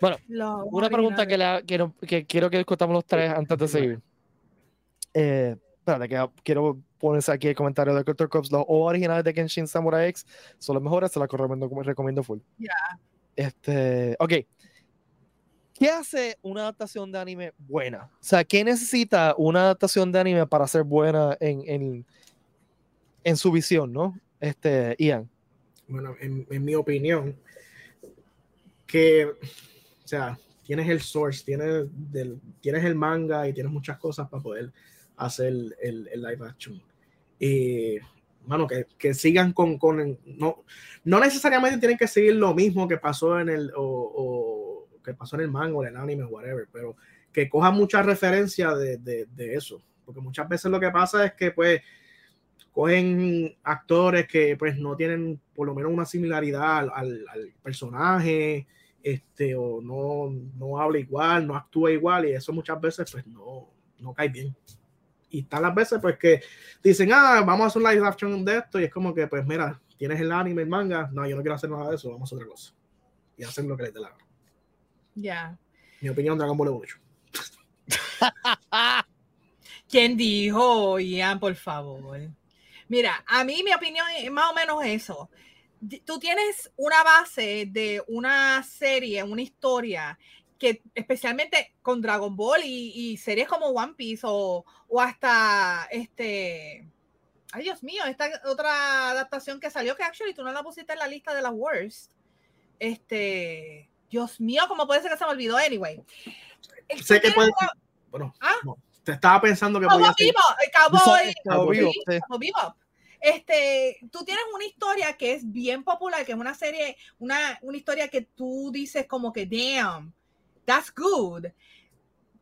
Bueno, Lo una pregunta que, la, que, no, que, quiero que discutamos los tres antes de seguir. Eh, espérate, que quiero ponerse aquí el comentario de Culture Cops. Los originales de Kenshin Samurai X son los mejores, se los recomiendo, recomiendo full. Yeah. Este, ok. ¿Qué hace una adaptación de anime buena? O sea, ¿qué necesita una adaptación de anime para ser buena en, en, en su visión, no? Este, Ian. Bueno, en, en mi opinión, que, sea, tienes el source, tienes, del, tienes el manga y tienes muchas cosas para poder hacer el, el, el live action. Y, bueno, que, que sigan con, con no, no necesariamente tienen que seguir lo mismo que pasó en el, o, o que pasó en el manga o en el anime, whatever, pero que cojan mucha referencia de, de, de eso, porque muchas veces lo que pasa es que pues cogen actores que pues no tienen por lo menos una similaridad al, al, personaje, este, o no, no habla igual, no actúa igual, y eso muchas veces pues no, no cae bien. Y están las veces pues que dicen, ah, vamos a hacer un live action de esto, y es como que pues mira, tienes el anime, el manga, no, yo no quiero hacer nada de eso, vamos a hacer otra cosa. Y hacen lo que les dé la gana. Ya. Mi opinión, Dragon Ball Evolution. <laughs> ¿Quién dijo, Ian, por favor? Mira, a mí mi opinión es más o menos eso. Tú tienes una base de una serie, una historia que especialmente con Dragon Ball y, series como One Piece o, o, hasta este, ay Dios mío, esta otra adaptación que salió que actually tú no la pusiste en la lista de las worst. Este, Dios mío, ¿cómo puede ser que se me olvidó? Anyway. Sé que puede. Bueno, ¿Ah? te estaba pensando que Cowboy Vivo, Cowboy, Cowboy, Vivo. Este, tú tienes una historia que es bien popular, que es una serie, una, una historia que tú dices como que, damn, that's good.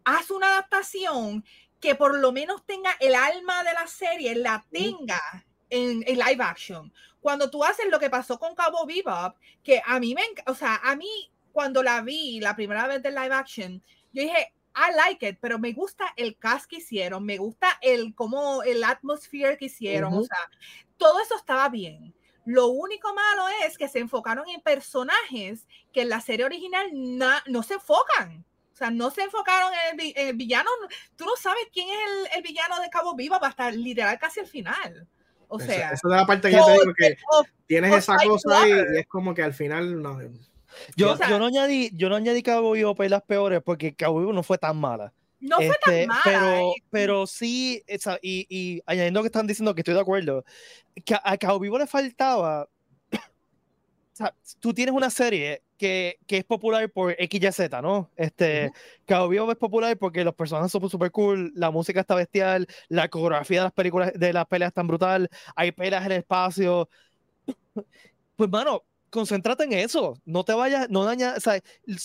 Haz una adaptación que por lo menos tenga el alma de la serie, la tenga en, en live action. Cuando tú haces lo que pasó con Cabo Bebop, que a mí me, o sea, a mí cuando la vi la primera vez de live action, yo dije, I like it, pero me gusta el cast que hicieron, me gusta el como el atmosphere que hicieron, o sea, todo eso estaba bien. Lo único malo es que se enfocaron en personajes que en la serie original no se enfocan. O sea, no se enfocaron en el, villano. Tú no sabes quién es el, villano de Cabo Viva hasta literal casi al final. O sea, esa, es la parte que yo te digo que tienes esa cosa y es como que al final no, yo, yo, no añadí, yo no añadí Cabo Vivo para las peores porque Cabo Vivo no fue tan mala. No fue tan este, mala. Pero, pero sí, esa, y, y, añadiendo que están diciendo que estoy de acuerdo, que a Cabo Vivo le faltaba. <coughs> o sea, tú tienes una serie que, que, es popular por X, Y, Z, ¿no? Este, Cabo Vivo es popular porque los personajes son super cool, la música está bestial, la coreografía de las películas, de las peleas tan brutal, hay peleas en el espacio. <coughs> Pues, mano, concéntrate en eso, no te vayas, no daña, o sea,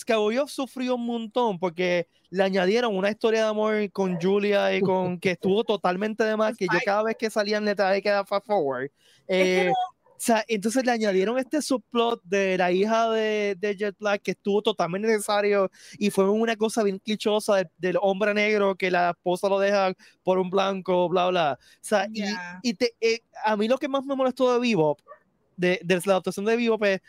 Cowboy sufrió un montón porque le añadieron una historia de amor con Julia y con que estuvo totalmente de más, que yo cada vez que salían le traía que dar fast forward. Eh, o sea, entonces le añadieron este subplot de la hija de, de, Jet Black que estuvo totalmente necesario y fue una cosa bien clichosa del hombre negro que la esposa lo deja por un blanco, bla, bla. O sea, y, y te, eh, a mí lo que más me molestó de Bebop de, de la adaptación de Vivo, pues,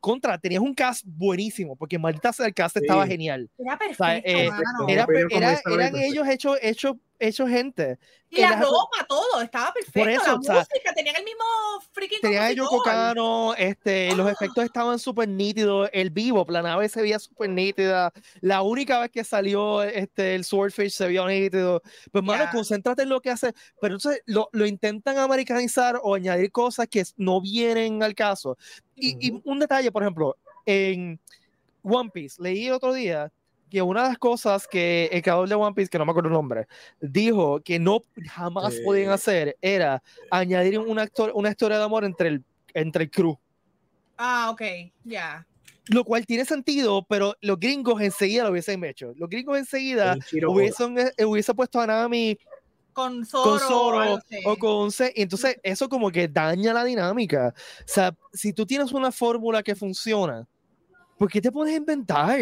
contra, tenías un cast buenísimo, porque maldita sea el cast estaba genial. Era perfecto, eh, era, era, eran ellos hechos, hechos hecho gente. Y la ropa, todo, estaba perfecto. Por eso, la música, tenían el mismo freaking Tenían ellos Cocano, este, los efectos estaban súper nítidos, el vivo, la nave se veía súper nítida, la única vez que salió este, el Swordfish se vio nítido. Pues, mano, concéntrate en lo que hace, pero entonces lo, lo, intentan americanizar o añadir cosas que no vienen al caso. Y, y un detalle, por ejemplo, en One Piece, leí otro día que una de las cosas que el creador de One Piece, que no me acuerdo el nombre, dijo que no jamás podían hacer era añadir una, actor, una historia de amor entre el, entre el crew. Ah, ok, ya. Lo cual tiene sentido, pero los gringos enseguida lo hubiesen hecho. Los gringos enseguida hubiesen, eh, hubiese puesto a Nami con Zoro, o con C. Y entonces eso como que daña la dinámica. O sea, si tú tienes una fórmula que funciona, ¿por qué te puedes inventar?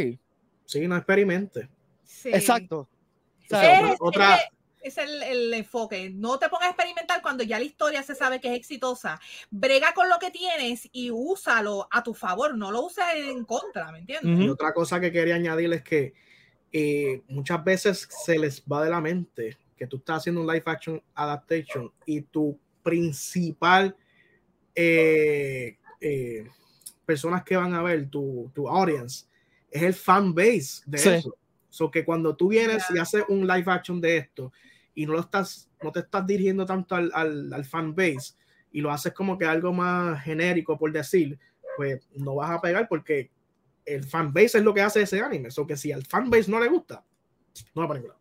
Sí, no experimente. Exacto. es, el, enfoque. No te pongas a experimentar cuando ya la historia se sabe que es exitosa. Brega con lo que tienes y úsalo a tu favor, no lo uses en contra, ¿me entiendes? Y otra cosa que quería añadir es que eh, muchas veces se les va de la mente que tú estás haciendo un live action adaptation y tu principal eh, eh, personas que van a ver, tu, tu audience, es el fan base de eso. So que cuando tú vienes y haces un live action de esto y no lo estás, no te estás dirigiendo tanto al, al, fan base y lo haces como que algo más genérico por decir, pues no vas a pegar porque el fan base es lo que hace ese anime. So que si al fan base no le gusta, no va a ningún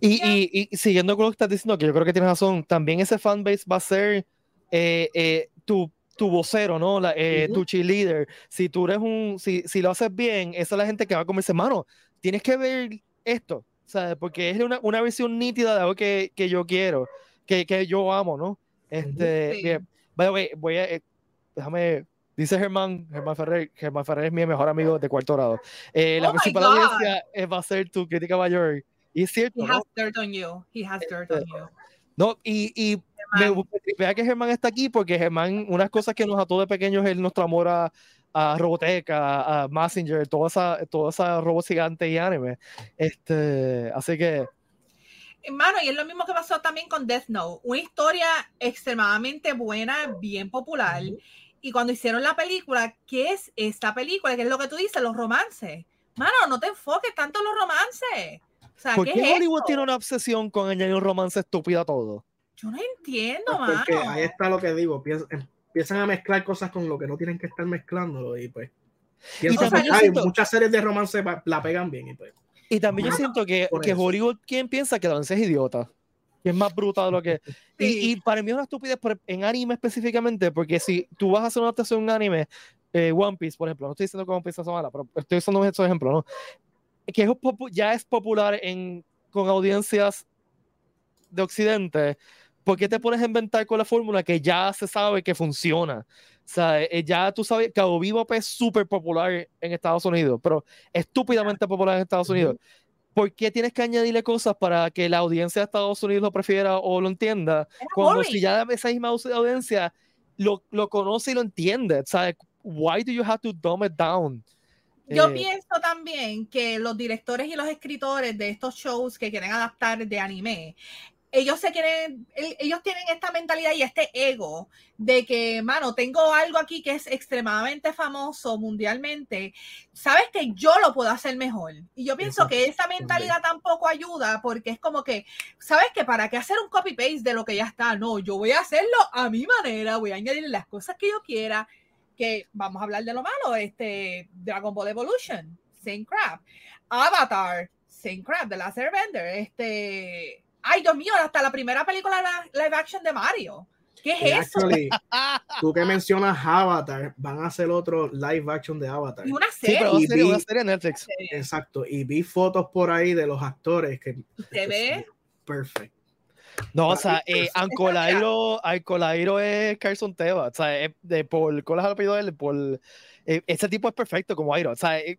Y, y, y, siguiendo con lo que estás diciendo, que yo creo que tienes razón, también ese fan base va a ser eh, eh, tu tu vocero, ¿no? La, eh, Tu cheerleader. Si tú eres un, si, si, lo haces bien, esa es la gente que va a comerse, mano, tienes que ver esto. ¿sabes? Porque es una, una visión nítida de algo que, que yo quiero, que, que, yo amo, ¿no? Este, Sí. que, by the way, voy a, eh, déjame, dice Germán, Germán Ferrer, Germán Ferrer es mi mejor amigo de cuarto grado. Eh, la Oh my principal God. audiencia eh, va a ser tu crítica mayor. Y es cierto, He ¿no? has dirt on you. He has dirt on you. No, y, y me vea que Germán está aquí porque Germán, unas cosas que nos ató de pequeños es nuestro amor a, a Roboteca, a Messenger, toda esa, toda esa robot gigante y anime. Este, así que, Hermano, y es lo mismo que pasó también con Death Note. Una historia extremadamente buena, bien popular. Y cuando hicieron la película, ¿qué es esta película? ¿Qué es lo que tú dices? Los romances. Mano, no te enfoques tanto en los romances. O sea, ¿por ¿qué, qué es Hollywood esto? tiene una obsesión con añadir un romance estúpido a todo? Yo no entiendo, Pues Porque mano. ahí está lo que digo, empiezan a mezclar cosas con lo que no tienen que estar mezclándolo y pues también que yo siento- muchas series de romance la pegan bien y pues Y también yo siento que, que. Hollywood, ¿quién piensa que Dance es idiota? Que es más bruta de lo que... <laughs> Sí. Y, y para mí es una estupidez por- en anime específicamente, porque si tú vas a hacer una adaptación de un anime, eh, One Piece, por ejemplo, no estoy diciendo que One Piece es mala, pero estoy usando estos ejemplos, ¿no? Que es ya es popular en, con audiencias de Occidente, ¿por qué te pones a inventar con la fórmula que ya se sabe que funciona? O sea, eh, ya tú sabes, Cabo Vivo es súper popular en Estados Unidos, pero estúpidamente popular en Estados Unidos. ¿Por qué tienes que añadirle cosas para que la audiencia de Estados Unidos lo prefiera o lo entienda? Era Cuando boring. si ya esa misma audiencia lo, lo conoce y lo entiende, ¿sabes? Why do you have to dumb it down? Yo Eh, pienso también que los directores y los escritores de estos shows que quieren adaptar de anime, ellos se quieren, el- ellos tienen esta mentalidad y este ego de que, mano, tengo algo aquí que es extremadamente famoso mundialmente, sabes que yo lo puedo hacer mejor. Y yo pienso Exacto, que esa mentalidad tampoco ayuda porque es como que, sabes que para qué hacer un copy paste de lo que ya está, no, yo voy a hacerlo a mi manera, voy a añadir las cosas que yo quiera que vamos a hablar de lo malo, este Dragon Ball Evolution, same crap. Avatar, same crap, The Last Airbender, este, ay Dios mío, hasta la primera película la- live action de Mario. ¿Qué es eso? actually, <laughs> tú que mencionas Avatar, van a hacer otro live action de Avatar. Y una Sí, serie pero va a Y ser una vi- serie de Netflix. Exacto, y vi fotos por ahí de los actores que se ve. perfecto. No, o sea, eh, Ancolairo, Ancolairo es Carson Teva, o sea, es de, por, ¿cuál es el apellido de él? Por, eh, ese tipo es perfecto como Airo, o sea, eh,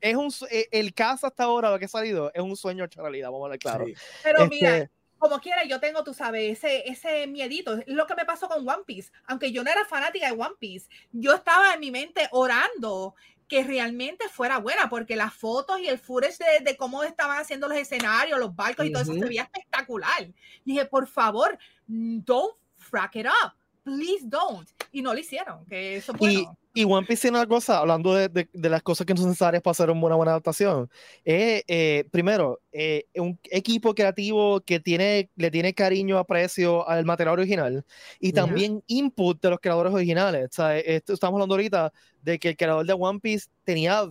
es un, eh, el caso hasta ahora, lo que ha salido, es un sueño hecho realidad, vamos a hablar claro. Sí. Pero Este, mira, como quiera, yo tengo, tú sabes, ese, ese miedito. Es lo que me pasó con One Piece. Aunque yo no era fanática de One Piece, yo estaba en mi mente orando que realmente fuera buena, porque las fotos y el footage de, de cómo estaban haciendo los escenarios, los barcos y todo eso se veía espectacular. Dije, por favor, don't frack it up. Please don't. Y no lo hicieron, que eso es Y, y One Piece tiene una cosa, hablando de, de- de las cosas que son necesarias para hacer una buena, buena adaptación. es, eh, primero, eh, un equipo creativo que tiene, le tiene cariño, aprecio al material original y también input de los creadores originales. O sea, esto- estamos hablando ahorita de que el creador de One Piece tenía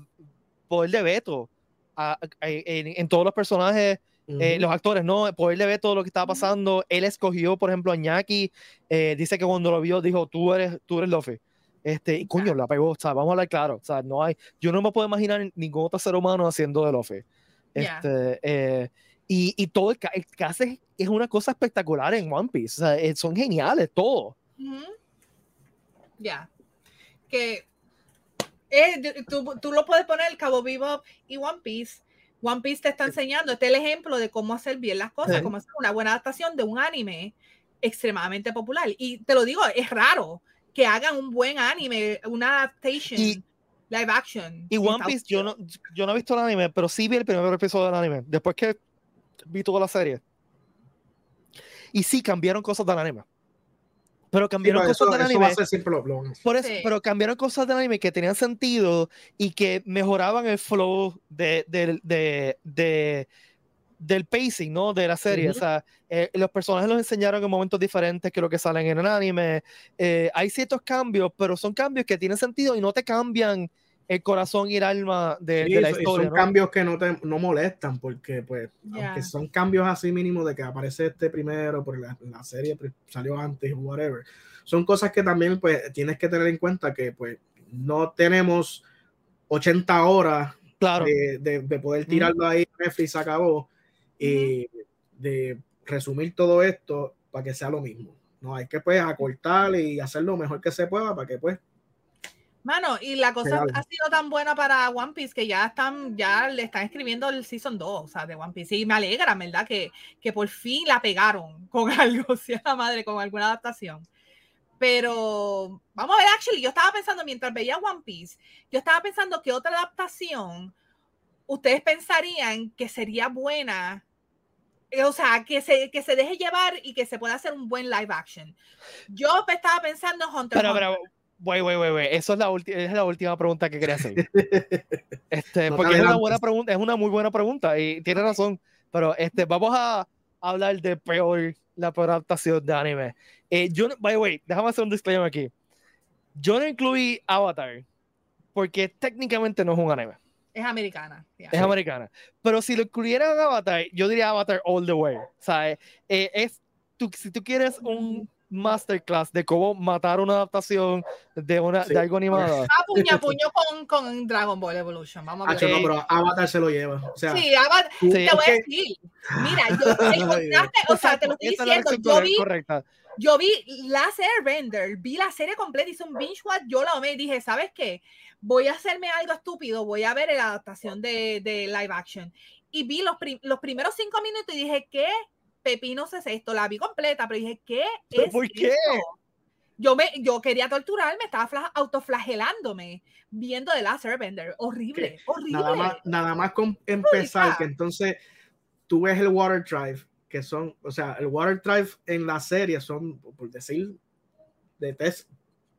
poder de veto a- a- en, en todos los personajes eh, los actores, ¿no? Poder ver todo lo que estaba pasando. Él escogió, por ejemplo, a Ñaki. eh, dice que cuando lo vio, dijo, tú eres, tú eres Luffy. Este, y coño, la pegó. O sea, vamos a hablar claro. O sea, no hay, yo no me puedo imaginar ningún otro ser humano haciendo de Luffy. Este, eh, y, y todo el, el cast es, es una cosa espectacular en One Piece. O sea, eh, son geniales todos. Ujú. Ya. Que eh, tú, tú lo puedes poner Cabo Vivo y One Piece. One Piece te está enseñando, este es el ejemplo de cómo hacer bien las cosas, Sí. cómo hacer una buena adaptación de un anime extremadamente popular. Y te lo digo, es raro que hagan un buen anime, una adaptation Y- live action. Y One Piece, yo no, yo no he visto el anime, pero sí vi el primer episodio del anime. Después que vi toda la serie. Y sí cambiaron cosas del anime. Pero Sí, cambiaron pero cosas eso, del anime. va a ser siempre. Por eso, Sí. pero cambiaron cosas del anime que tenían sentido y que mejoraban el flow de, del- de- de- del pacing, ¿no? De la serie. Ujú. O sea, eh, los personajes los enseñaron en momentos diferentes que lo que salen en el anime. Eh, hay ciertos cambios, pero son cambios que tienen sentido y no te cambian el corazón y el alma de, Sí, de la historia. son ¿no? cambios que no te no molestan porque pues aunque son cambios así mínimos de que aparece este primero porque la, la serie pri- salió antes whatever son cosas que también pues tienes que tener en cuenta que pues no tenemos 80 horas Claro. de, de- de poder tirarlo ahí en Netflix se acabó y de resumir todo esto para que sea lo mismo. No hay que pues acortar y hacer lo mejor que se pueda para que pues Mano, y la cosa Real. ha sido tan buena para One Piece que ya están, ya le están escribiendo el Season 2, o sea, de One Piece. Y me alegra, ¿verdad? Que, que por fin la pegaron <laughs> con algo, sea la madre, con alguna adaptación. Pero vamos a ver, actually, yo estaba pensando mientras veía One Piece, yo estaba pensando que otra adaptación ustedes pensarían que sería buena, eh, o sea, que se, que se deje llevar y que se pueda hacer un buen live action. Yo estaba pensando en Hunter Pero, Hunter. pero, Wait, wait, wait, wait. Eso es la, es la última pregunta que quería hacer. <laughs> Este, No porque es una buena pregunta, es una muy buena pregunta y tiene razón. Pero este, vamos a hablar de peor, la peor adaptación de anime. Eh, yo, by the way, déjame hacer un disclaimer aquí. Yo no incluí Avatar porque técnicamente no es un anime, Es americana. ya. es americana. Pero si lo incluyera en Avatar, yo diría Avatar all the way. O sea, eh, eh, es, tú, si tú quieres un masterclass de cómo matar una adaptación de, una, Sí. de algo animado. Ah, puño a puño con, con Dragon Ball Evolution. Vamos a ver. Hacho, no, pero Avatar se lo lleva. O sea, Sí, Avatar- Sí. te voy a decir. Mira, yo, <laughs> el contraste, o sea, te lo estoy la diciendo. Yo vi, correcta. yo vi Last Airbender, vi la serie completa, hice un binge watch, yo la amé y dije, ¿sabes qué? Voy a hacerme algo estúpido, voy a ver la adaptación de, de live action. Y vi los, prim- los primeros cinco minutos y dije, ¿qué pepinos es esto? La vi completa, pero dije, ¿qué ¿Pero es por qué? esto? Yo, me, yo quería torturarme, estaba fla- autoflagelándome viendo The Last Airbender. Horrible, horrible. nada más, nada más con empezar, que entonces tú ves el Water Drive, que son, o sea, el Water Drive en la serie son, por decir, de test,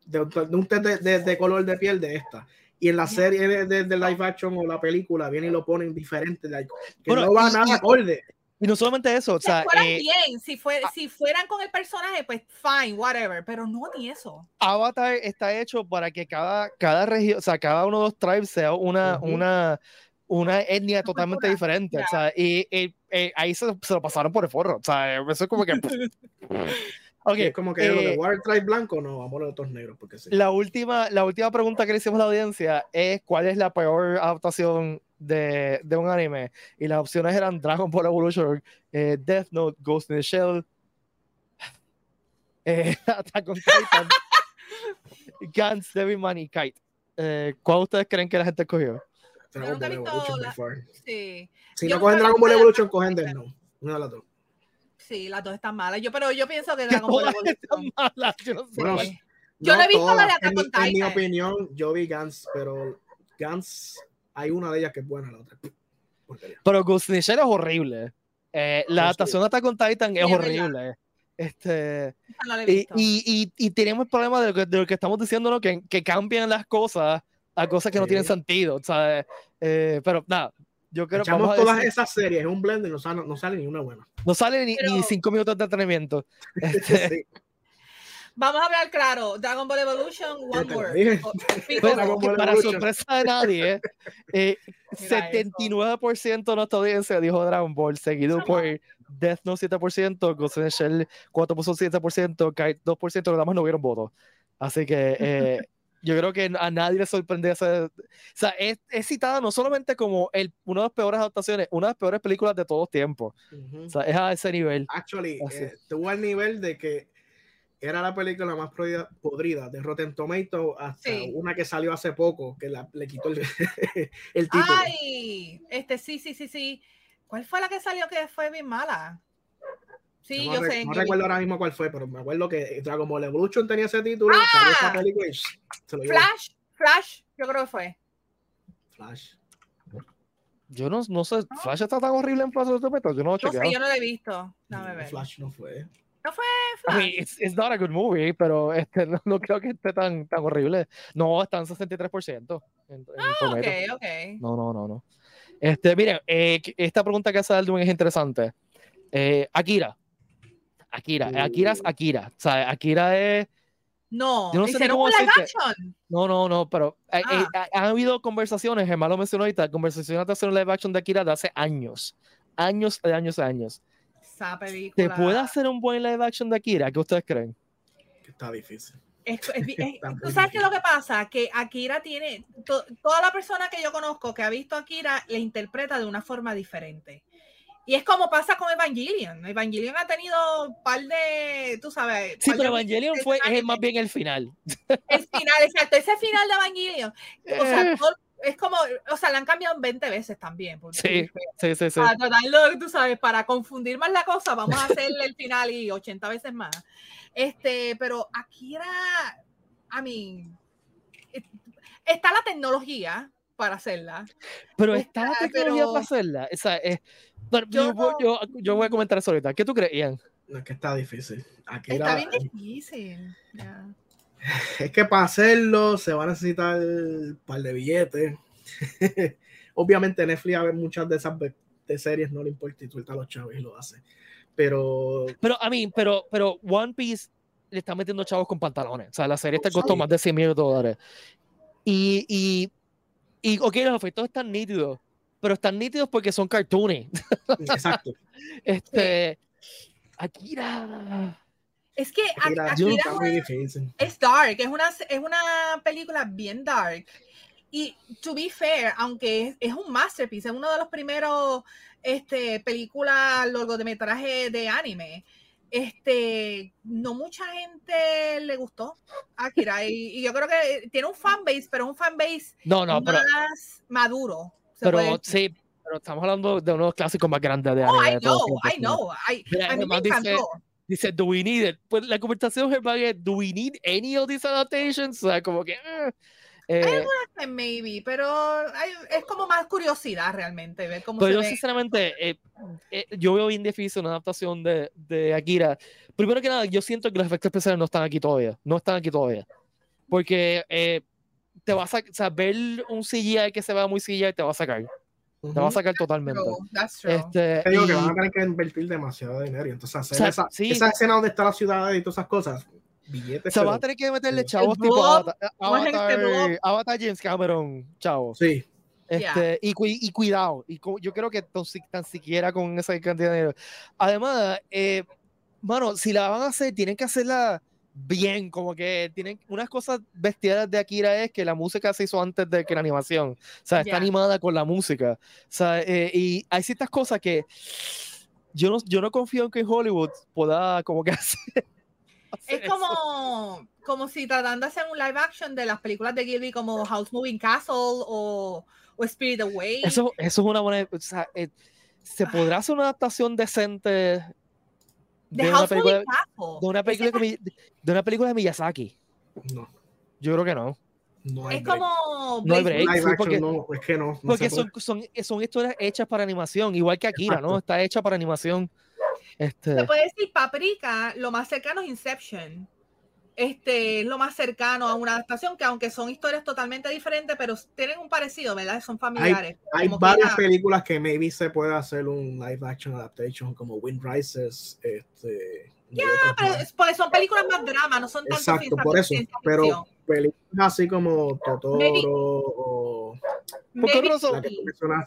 de, de un test de, de- de color de piel de esta. Y en la serie de, de- de live action o la película viene y lo ponen diferente, like, que Bueno, no va y- nada acorde. Y no solamente eso, o Si sea, fueran eh, bien, si, fue, ah. si fueran con el personaje, pues fine, whatever, pero no ni eso. Avatar está hecho para que cada, cada región, o sea, cada uno de los tribes sea una, Ujú. una, una etnia totalmente cultura, diferente. O sea, y, y- eh, ahí se, se lo pasaron por el forro. O sea, eso es como que. <laughs> ok, Y es como que lo de eh, Water Drive blanco, no, vamos a los otros negros, porque sí. la última, la última pregunta que le hicimos a la audiencia es: ¿cuál es la peor adaptación de, de un anime? Y las opciones eran Dragon Ball Evolution, eh, Death Note, Ghost in the Shell, <laughs> eh, Attack on Titan, <laughs> Gantz, Devilman y Kite. Eh, ¿Cuál ustedes creen que la gente escogió? Dragon Ball visto Evolution, la-. Sí, Si Yo no cogen Dragon Ball Evolution, Attack on cogen Death Titan. Note. Una de las dos. sí, las dos están malas. Yo, pero yo pienso que <laughs> Dragon Ball Todas Evolution. están malas, yo no sé. Bueno. Yo no he visto la de todas. Attack en, on mi- en mi Titan. opinión, yo vi Gans, pero Gans, hay una de ellas que es buena, la otra. porquería. Pero Ghost in the Shell es horrible. Eh, la adaptación de Attack on Titan es horrible. Este, y, y, y, y tenemos el problema de lo que, de lo que estamos diciendo, ¿no? que, que cambian las cosas a cosas que no tienen sentido. ¿sabes? Eh, pero nada, yo creo que Echamos todas esas series, es un blend y no sale, no sale ni una buena. no sale ni, Pero- ni cinco minutos de entretenimiento. <laughs> Este, Sí. Vamos a hablar claro. Dragon Ball Evolution, one word. dije. <laughs> O- Pero people, Dragon que Ball para sorpresa de nadie, <laughs> eh, Mira 79% de nuestra audiencia dijo Dragon Ball, seguido por Death Note 7%, Ghost in the Shell 4.7%, Kite 2%, los demás no hubieron votos. Así que eh, <laughs> yo creo que a nadie le sorprende ese... O sea, es, es citada no solamente como el, una de las peores adaptaciones, una de las peores películas de todos tiempos. Ujú. O sea, es a ese nivel. Actually, eh, tuvo al nivel de que era la película más podrida, podrida de Rotten Tomatoes hasta Sí. una que salió hace poco que la, le quitó el, <laughs> el título. Ay, este sí, sí, sí, sí. ¿Cuál fue la que salió que fue bien mala? Sí, no yo re- sé. no recuerdo ahora mismo cuál fue, pero me acuerdo que Dragon Ball Evolution tenía ese título, salió esa película y sh, se lo llevó. Flash, Flash, yo creo que fue. Flash. Yo no, no sé, Flash está tan horrible en Plaza de yo no lo he No sé, yo no la he visto. No. Flash no fue. No fue Flash. mean, <laughs> it's, it's not a good movie, pero este, no, no creo que esté tan, tan horrible. No, está en 63% en, en Ah, Tomatoes. ok, ok. No, no, no, no. Este, miren, eh, esta pregunta que hace Aldwin es interesante. Eh, Akira. Akira. Uh. Akira es Akira. O sea, Akira es. No, Yo no sé cómo action. No, no, no, pero eh, Ah. eh, ha- han habido conversaciones, Germán lo mencionó ahorita, conversaciones de hacer un live action de Akira de hace años. Años, de años, de años. Esa película. ¿Te puede hacer un buen live action de Akira? ¿Qué ustedes creen? Que está difícil. Es es- <laughs> Está ¿Tú sabes qué es lo que pasa? Que Akira tiene. to- toda la persona que yo conozco que ha visto Akira le interpreta de una forma diferente. Y es como pasa con Evangelion. Evangelion ha tenido un par de, tú sabes. Sí, pero Evangelion de- fue es más bien el final. El final, exacto, ese final de Evangelion. <laughs> O sea, Eh. todo- es como, o sea, la han cambiado 20 veces también. porque- Sí, sí, sí, sí. Para tratarlo, tú sabes, para confundir más la cosa, vamos a hacerle el final y 80 veces más. Este, pero Akira, I mean, eh, está la tecnología para hacerla. Pero está, está la tecnología pero- para hacerla. O sea, es- bueno, Yo yo, voy- yo, yo voy a comentar eso ahorita. ¿Qué tú crees, Ian? No, es que está difícil. Aquí Está la- bien difícil. ya. Es que para hacerlo se va a necesitar un par de billetes. <laughs> Obviamente Netflix a ver muchas de esas de series no le importa y suelta a los chavos y lo hace. Pero Pero, a mí, pero, pero One Piece le está metiendo chavos con pantalones. O sea, la serie te costó más de 100 mil dólares. Y, y, y, ok, los efectos están nítidos, pero están nítidos porque son cartoons. <laughs> exacto. Este. Akira. Es que a- Akira difícil. es dark, es una, es una película bien dark. Y to be fair, aunque es, es un masterpiece, es uno de los primeros este, películas largometraje de anime. Este, no mucha gente le gustó Akira y, <laughs> y yo creo que tiene un fanbase, pero es un fanbase No, no, pero, más maduro. pero sí, pero estamos hablando de uno de los clásicos más grandes de Oh, anime. I de todos know, I know. I- Mira, a mí me dice- encantó. Dice, do we need it? Pues la conversación es, do we need any of these adaptations? O sea, como que. eh, eh, Eh, Maybe, pero hay- es como más curiosidad realmente ver cómo Pero se yo ve. sinceramente, eh, eh, yo veo bien difícil una adaptación de, de Akira. Primero que nada, yo siento que los efectos especiales no están aquí todavía. No están aquí todavía. Porque eh, te va a o sea, ver un CGI que se vea muy CGI te va a sacar. Te va a sacar totalmente. True, that's true. Este, Te digo que y- van a tener que invertir demasiado dinero. y Entonces, hacer O sea, esa, sí. esa escena donde está la ciudad y todas esas cosas, billetes. se va a pero- tener que meterle sí. chavos El tipo Avatar, ¿cómo es este Avatar, James Cameron, chavos. Sí, Este, y, cu- y cuidado, y co- yo creo que tan siquiera con esa cantidad de dinero. Además, eh, mano, si la van a hacer, tienen que hacerla bien, como que tienen unas cosas bestiales de Akira es que la música se hizo antes de que la animación, o sea, está Ya. animada con la música, o sea, eh, y hay ciertas cosas que yo no, yo no confío en que Hollywood pueda como que <laughs> hacer. hacer Es eso. como, como si tratando de hacer un live action de las películas de Ghibli como House Moving Castle o, o Spirit Away. Eso, eso es una buena. O sea, eh, ¿se Ah. podrá hacer una adaptación decente de una película, de una película, que Mi- de una película de Miyazaki? no. Yo creo que no. No hay Es break. como No hay sí, action, porque- no, es que no. no Porque son, son, son historias hechas para animación, igual que Akira, ¿no? Está hecha para animación. Este, Se puede decir Paprika, lo más cercano es Inception. Este es lo más cercano a una adaptación, que aunque son historias totalmente diferentes, pero tienen un parecido, ¿verdad? Son familiares. Hay varias películas que maybe se puede hacer un live action adaptation, como Wind Rises. Este, y otras pero más. es- porque son películas más drama, no son tanto Exacto, por eso. Pero películas así como Totoro Maybe- o Maybe Rosso. la que tú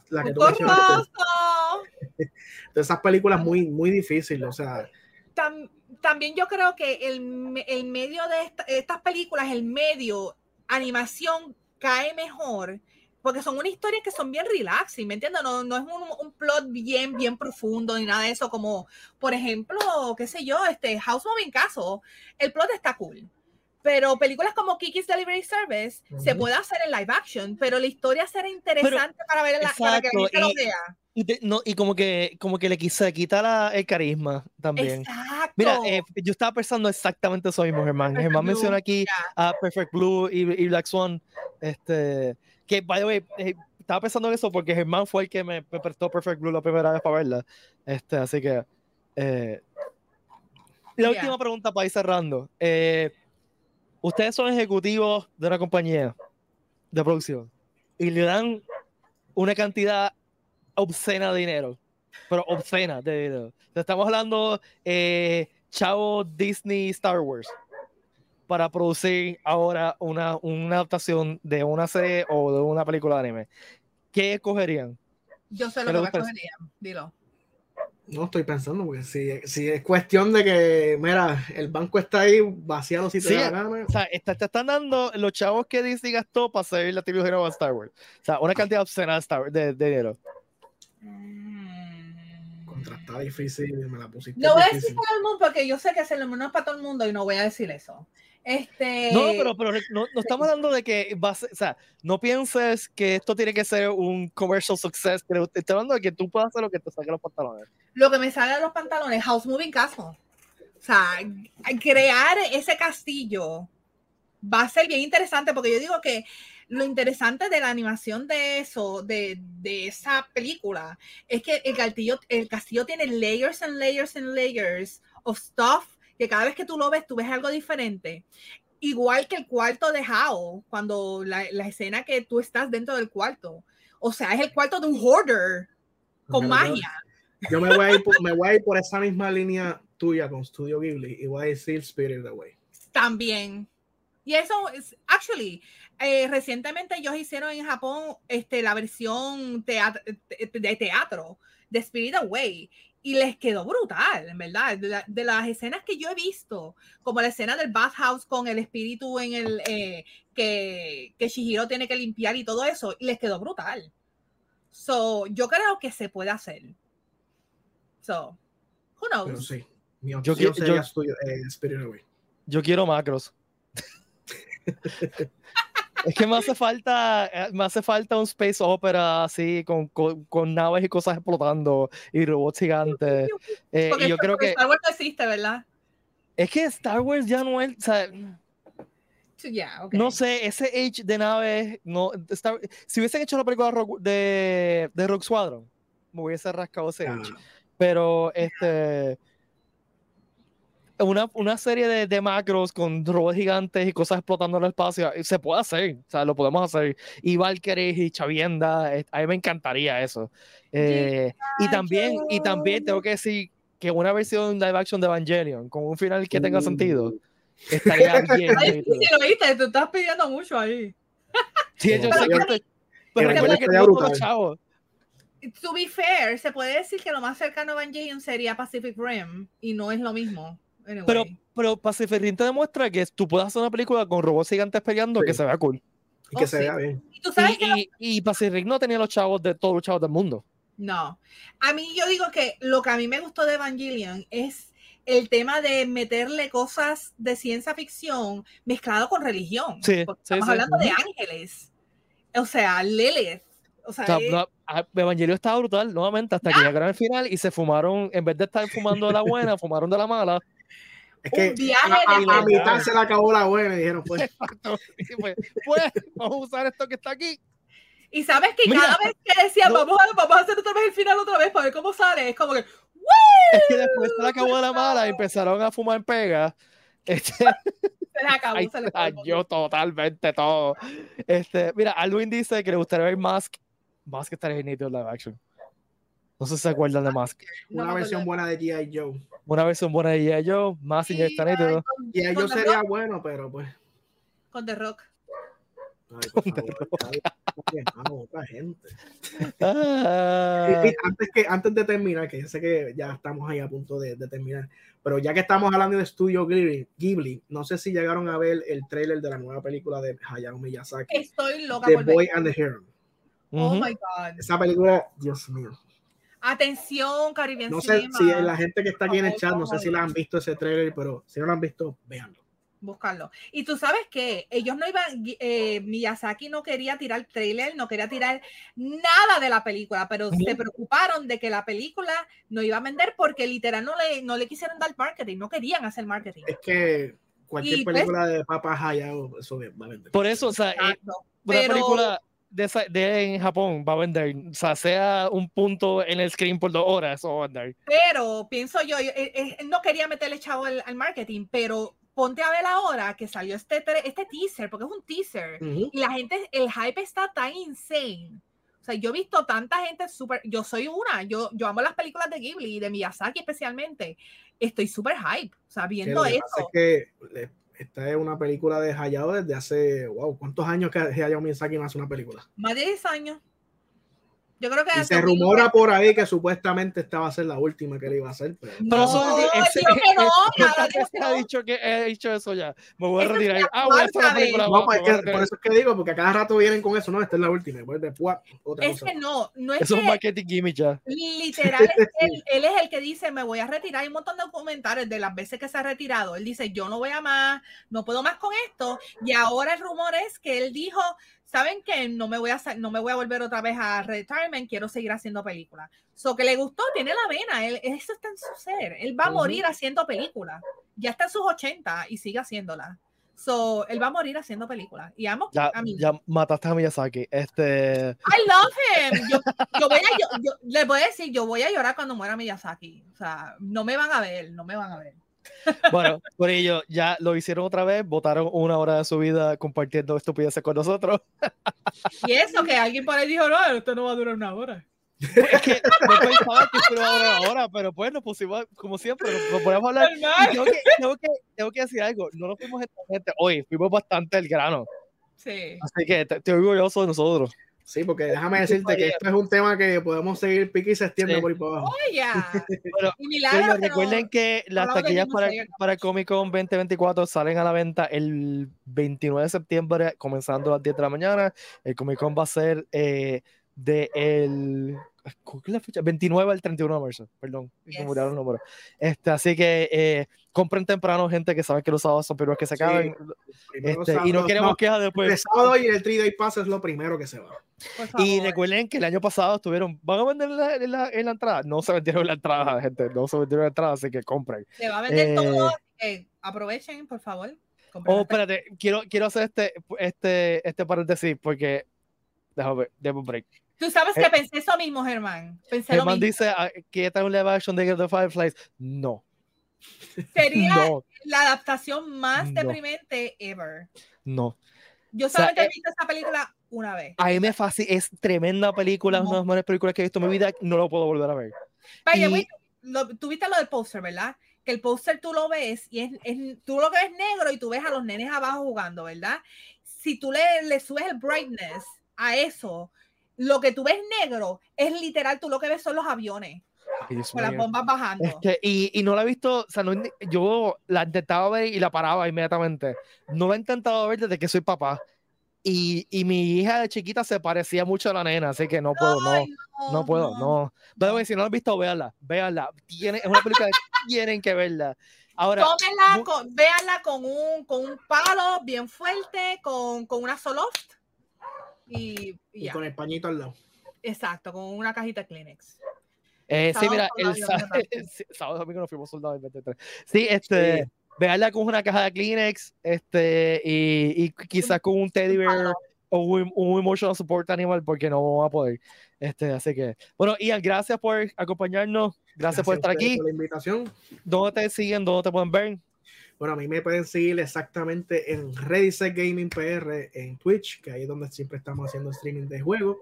la que <laughs> de esas películas muy, muy difíciles. O sea, también yo creo que el, el medio de esta- estas películas, el medio animación cae mejor porque son una historia que son bien relaxing, ¿me entiendes? No, no es un, un plot bien, bien profundo ni nada de eso, como por ejemplo, qué sé yo, este House Moving Castle, el plot está cool. Pero películas como Kiki's Delivery Service se Ujú. puede hacer en live action, pero la historia será interesante para ver la, para que la gente lo y- vea. y, te- no, y como que, como que le quise quita la- el carisma también. Exacto. Mira, eh, yo estaba pensando exactamente eso mismo, Germán. Perfect Germán Blue, menciona aquí a Perfect Blue y, y Black Swan. Este, que, by the way, eh, estaba pensando en eso porque Germán fue el que me, me prestó Perfect Blue la primera vez para verla. Este, así que. eh, la Ya. última pregunta para ir cerrando. Eh, ustedes son ejecutivos de una compañía de producción y le dan una cantidad obscena de dinero, pero obscena de dinero. Estamos hablando eh, Chavo Disney Star Wars para producir ahora una, una adaptación de una serie o de una película de anime. ¿Qué escogerían? Yo sé ¿Qué lo que gusta? escogería, dilo. No estoy pensando, porque si, si es cuestión de que, mira, el banco está ahí, vacíalo si te Sí, da la gana. O sea, está- te están dando los chavos que Disney gastó para hacer la trilogía de Star Wars. O sea, una cantidad obscena de, Star- de- de dinero. Mm. Contra, está difícil, me la pusiste. No voy a difícil. decir Sailor Moon porque yo sé que Sailor Moon no es para todo el mundo y no voy a decir eso. Este, No, pero, pero no, no estamos hablando de que va a ser- o sea, no pienses que esto tiene que ser un commercial success. pero Estoy hablando de que tú puedas hacer lo que te saque los pantalones. lo que me sale de los pantalones, House Moving Castle. O sea, crear ese castillo va a ser bien interesante porque yo digo que lo interesante de la animación de eso, de, de esa película, es que el castillo, el castillo tiene layers and layers and layers of stuff que cada vez que tú lo ves, tú ves algo diferente. Igual que el cuarto de Howl, cuando la, la escena que tú estás dentro del cuarto. O sea, es el cuarto de un hoarder con Mira, yo- magia. Yo me voy, a ir por, me voy a ir por esa misma línea tuya con Studio Ghibli y voy a decir Spirit Away. También. Y eso es, actually, eh, recientemente ellos hicieron en Japón este, la versión teat- te- de teatro de Spirit Away y les quedó brutal, en verdad. De, la- de las escenas que yo he visto, como la escena del bathhouse con el espíritu en el eh, que, que Shihiro tiene que limpiar y todo eso, y les quedó brutal. So, yo creo que se puede hacer. So, who knows? Pero sí, mi Yo opción sería yo- eh, Spirit Away. Yo quiero macros. <laughs> es que me hace falta, eh, me hace falta un space opera así con, con, con naves y cosas explotando y robots gigantes. Eh, Porque y yo creo que Star Wars no existe, ¿verdad? es que Star Wars ya no es, o sea, no sé, ese age de naves, no, Star- si hubiesen hecho la película de de, de Rogue Squadron, me hubiese rascado ese Ah, age. Pero este. Una, una serie de, de macros con robots gigantes y cosas explotando en el espacio, eh, se puede hacer, o sea, lo podemos hacer. Y Valkyries y Chavienda, eh, a mí me encantaría eso. Eh, y también, y también tengo que decir que una versión live action de Evangelion, con un final que tenga Uh. sentido, <laughs> estaría bien. Ay, sí, lo viste, tú estás pidiendo mucho ahí. <laughs> Sí, yo sé que estoy- Pero recuerda que no todos brutal. los chavos. To be fair, se puede decir que lo más cercano a Evangelion sería Pacific Rim y no es lo mismo. Anyway. Pero, pero Pacific Rim te demuestra que tú puedes hacer una película con robots gigantes peleando Sí. que se vea cool. y que Oh, se sí. vea bien. y tú sabes que Y, y, y Pacific Rim no tenía los chavos de todos los chavos del mundo. no. A mí yo digo que lo que a mí me gustó de Evangelion es el tema de meterle cosas de ciencia ficción mezclado con religión. Sí, Porque sí, estamos sí. hablando de ángeles. O sea, Lilith. O sea, O sea, es- no, a- Evangelio estaba brutal nuevamente hasta que llegaron al final y se fumaron, en vez de estar fumando de la buena, fumaron de la mala. Es que un viaje a, de a- a mitad se le acabó la buena y dijeron, pues, pues, pues, vamos a usar esto que está aquí. Y sabes que Mira, cada vez que decía, no. vamos, a, vamos a hacer otra vez el final otra vez para ver cómo sale, es como que, Es que después se le acabó de la mala y empezaron a fumar pega. Este, <laughs> se les acabó. se les acabó. dañó totalmente todo. Este, mira, Alwin dice que le gustaría ver Mask. Mask estaría en live action. No sé si se acuerdan de Mask. Una me versión buena de G.I. Joe. Una versión buena de G.I. Joe, está Sí, nítido. con- G.I. Joe sería Rock, bueno, pero pues. Con The Rock. Ay, por favor, está bien, vamos, otra gente. Ah. Y- y antes, que, antes de terminar, que yo sé que ya estamos ahí a punto de, de terminar, pero ya que estamos hablando de Studio Ghibli, Ghibli, no sé si llegaron a ver el trailer de la nueva película de Hayao Miyazaki, Estoy loca The por ver. Boy and the Heron. Oh my God. Esa película, Dios mío. Atención, Caribbean No sé Cinema. si la gente que está aquí en el chat, no sé si la han visto ese trailer, pero si no lo han visto, véanlo. Buscarlo. Y tú sabes que ellos no iban, eh, Miyazaki no quería tirar trailer, no quería tirar nada de la película, pero se preocuparon de que la película no iba a vender porque literal no le, no le quisieron dar marketing, no querían hacer marketing. Es que cualquier Y, pues, película de Papa Hayao, eso va a vender. Por eso, o sea, eh, Exacto. una Pero- película de, de en Japón va a vender. O sea, sea un punto en el screen por dos horas, a vender. Pero pienso yo, eh, eh, él no quería meterle chavo al, al marketing, pero ponte a ver ahora que salió este, este teaser, porque es un teaser, Ujú. y la gente, el hype está tan insane. O sea, yo he visto tanta gente súper, yo soy una, yo, yo amo las películas de Ghibli y de Miyazaki especialmente. Estoy súper hype, o sea, viendo eso. es que le- esta es una película de Hayao desde hace, wow, ¿cuántos años que Hayao Miyazaki no hace una película? Más de 10 años. Yo creo que Y se rumora por ahí que supuestamente esta va a ser la última que le iba a hacer. Pero... No, que no, ¿Cuántas claro que veces ha no. dicho que he dicho eso ya? Me voy a es retirar. Ah, voy a hacer una cuarta película. No, pues me es voy a que retirar. por eso es que digo, porque a cada rato vienen con eso. No, esta es la última. Después, después otra Es cosa. que no, no es Eso es un marketing gimmick ya. literal, <laughs> es él, él es el que dice, me voy a retirar. Hay un montón de documentales de las veces que se ha retirado. Él dice, yo no voy a más, no puedo más con esto. Y ahora el rumor es que él dijo, ¿saben qué? No me voy a, no me voy a volver otra vez a retirement, quiero seguir haciendo películas. So que le gustó, tiene la vena, él, eso está en su ser. Él va a morir haciendo películas. Ya está en sus 80 y sigue haciéndolas. So, él va a morir haciendo películas. Y amo, Ya, a mí. ya mataste a Miyazaki. Este. I love him. Yo, yo voy a, yo, yo- les voy a decir, yo voy a llorar cuando muera Miyazaki. O sea, no me van a ver, no me van a ver. Bueno, por ello, ya lo hicieron otra vez, votaron una hora de su vida compartiendo estupideces con nosotros. <laughs> Y eso que alguien por ahí dijo, no, esto no va a durar una hora. Es que no pensaba que esto iba a durar ahora, pero pues nos pusimos, como siempre, nos, nos podemos hablar. Y tengo, que, tengo, que, tengo que decir algo, no nos fuimos esta gente hoy, fuimos bastante el grano. Sí. Así que estoy orgulloso de nosotros. Sí, porque déjame decirte que esto es un tema que podemos seguir pique y se extiende Sí. por ahí para abajo. Oye. <laughs> Pero, Y Pero milagro no- recuerden que las taquillas para, para Comic Con 2024 salen a la venta el 29 de septiembre, comenzando a las 10 de la mañana. El Comic Con va a ser eh, de el ¿cuál es la fecha? 29 al 31 de marzo, perdón, Yes. me los números. Este, así que eh, compren temprano, gente que sabe que los sábados son periodos que se Sí, acaban. Primero Este, y no queremos no, quejas el después. sábado y el 3 Day Pass es lo primero que se va. Y recuerden que el año pasado estuvieron, ¿van a vender en la, en la- en la entrada? No se vendieron en la entrada, gente, no se vendieron en la entrada, así que compren. Se va a vender eh, todo. así que aprovechen, por favor. Oh, espérate, quiero, quiero hacer este, este, este paréntesis porque. Déjame ver, déjame un break. Tú sabes eh, que pensé eso mismo, Germán. Pensé lo Germán mismo. dice ah, que está un live action de The Fireflies. No, Sería <laughs> no, la adaptación más No. deprimente ever. no. Yo sea, solamente eh, he visto esa película una vez. A mí me fascina, es tremenda película, es una de las mejores películas que he visto en mi vida. No lo puedo volver a ver. Y- lo- tú viste lo del póster, ¿verdad? Que el póster tú lo ves y es, es- tú lo ves negro y tú ves a los nenes abajo jugando, ¿verdad? Si tú le, le subes el brightness a eso, lo que tú ves negro es literal, tú lo que ves son los aviones Ay, con las bombas bajando. Este, y, y no la he visto, o sea, no, yo la intentaba ver y la paraba inmediatamente. No la he intentado ver desde que soy papá. Y, y mi hija de chiquita se parecía mucho a la nena, así que no puedo, no. No puedo, no. Pero no. si no lo han visto, véanla, véanla. Tiene, es una película que <laughs> tienen que verla. Ahora, Tómenla, mu- con, véanla con un, con un palo bien fuerte, con, con una soloft y, y Y ya. con el pañito al lado. Exacto, con una cajita Kleenex. eh, sí, mira, el <laughs> sí, sábado domingo nos fuimos soldados el 23. Sí, este, véanla con una caja de Kleenex, este, y, y quizás con un teddy bear o un, un emotional support animal, porque no vamos a poder. Este, así que, bueno, Ian, gracias por acompañarnos, gracias, por estar aquí. Por la invitación. ¿Dónde te siguen? ¿Dónde te pueden ver? Bueno, a mí me pueden seguir exactamente en Ready Set Gaming PR en Twitch, que ahí es donde siempre estamos haciendo streaming de juegos.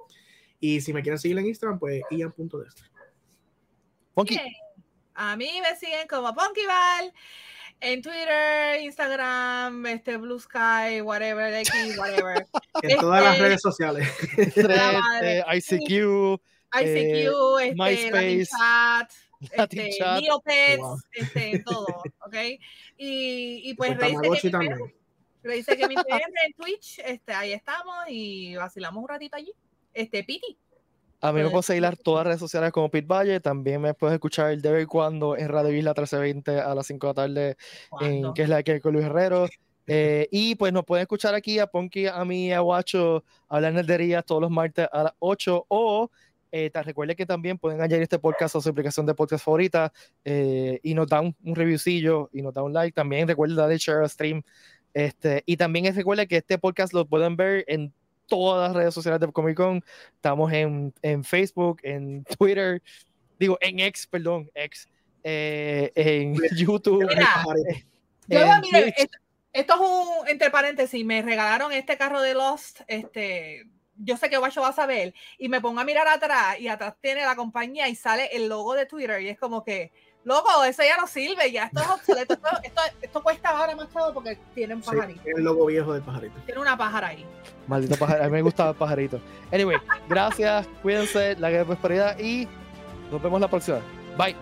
Y si me quieren seguir en Instagram, pues ian.dexter. Funky. Bien. A mí me siguen como Punkyval en Twitter, Instagram, este Blue Sky, whatever, X, whatever. <laughs> En todas las Este- redes sociales. Eh, ICQ, ICQ, este, Latin MySpace, Chat, Latin este, Chat. Neopets, Wow. este, todo, <laughs> ¿ok? Y, y pues también. PR, Ready Set Gaming PR en Twitch, este, ahí estamos y vacilamos un ratito allí. Este, Piti. A mí me Puedes puedes seguir en todas las redes sociales como Pete Valle. También me puedes escuchar de vez cuando en Radio Isla 1320 a las 5 de la tarde, en, que es la que con Luis Herrero. Eh, y pues nos pueden escuchar aquí a Ponky, a mí y a Guacho hablar nerderías todos los martes a las 8. O eh, te recuerde que también pueden añadir este podcast a su aplicación de podcast favorita eh, y nos dan un reviewcillo y nos dan un like. También recuerden darle share a stream. Este, y también recuerden que este podcast lo pueden ver en todas las redes sociales de Comic Con. Estamos en, en Facebook, en Twitter, digo, en X, perdón, X, eh, en <laughs> YouTube. Mira, <laughs> Yo, en mire, Twitch. esto, esto es un, entre paréntesis, me regalaron este carro de Lost, este, yo sé que Guacho va a saber, y me pongo a mirar atrás, y atrás tiene la compañía y sale el logo de Twitter, y es como que, Loco, eso ya no sirve, ya esto es obsoleto. Esto, <laughs> esto, esto cuesta ahora más caro porque tiene un Sí, pajarito. el logo viejo del pajarito. Tiene una pájara ahí. Maldito pajarito. A mí me gustaba el pajarito. Anyway, gracias. Cuídense. La prosperidad y nos vemos la próxima. Bye.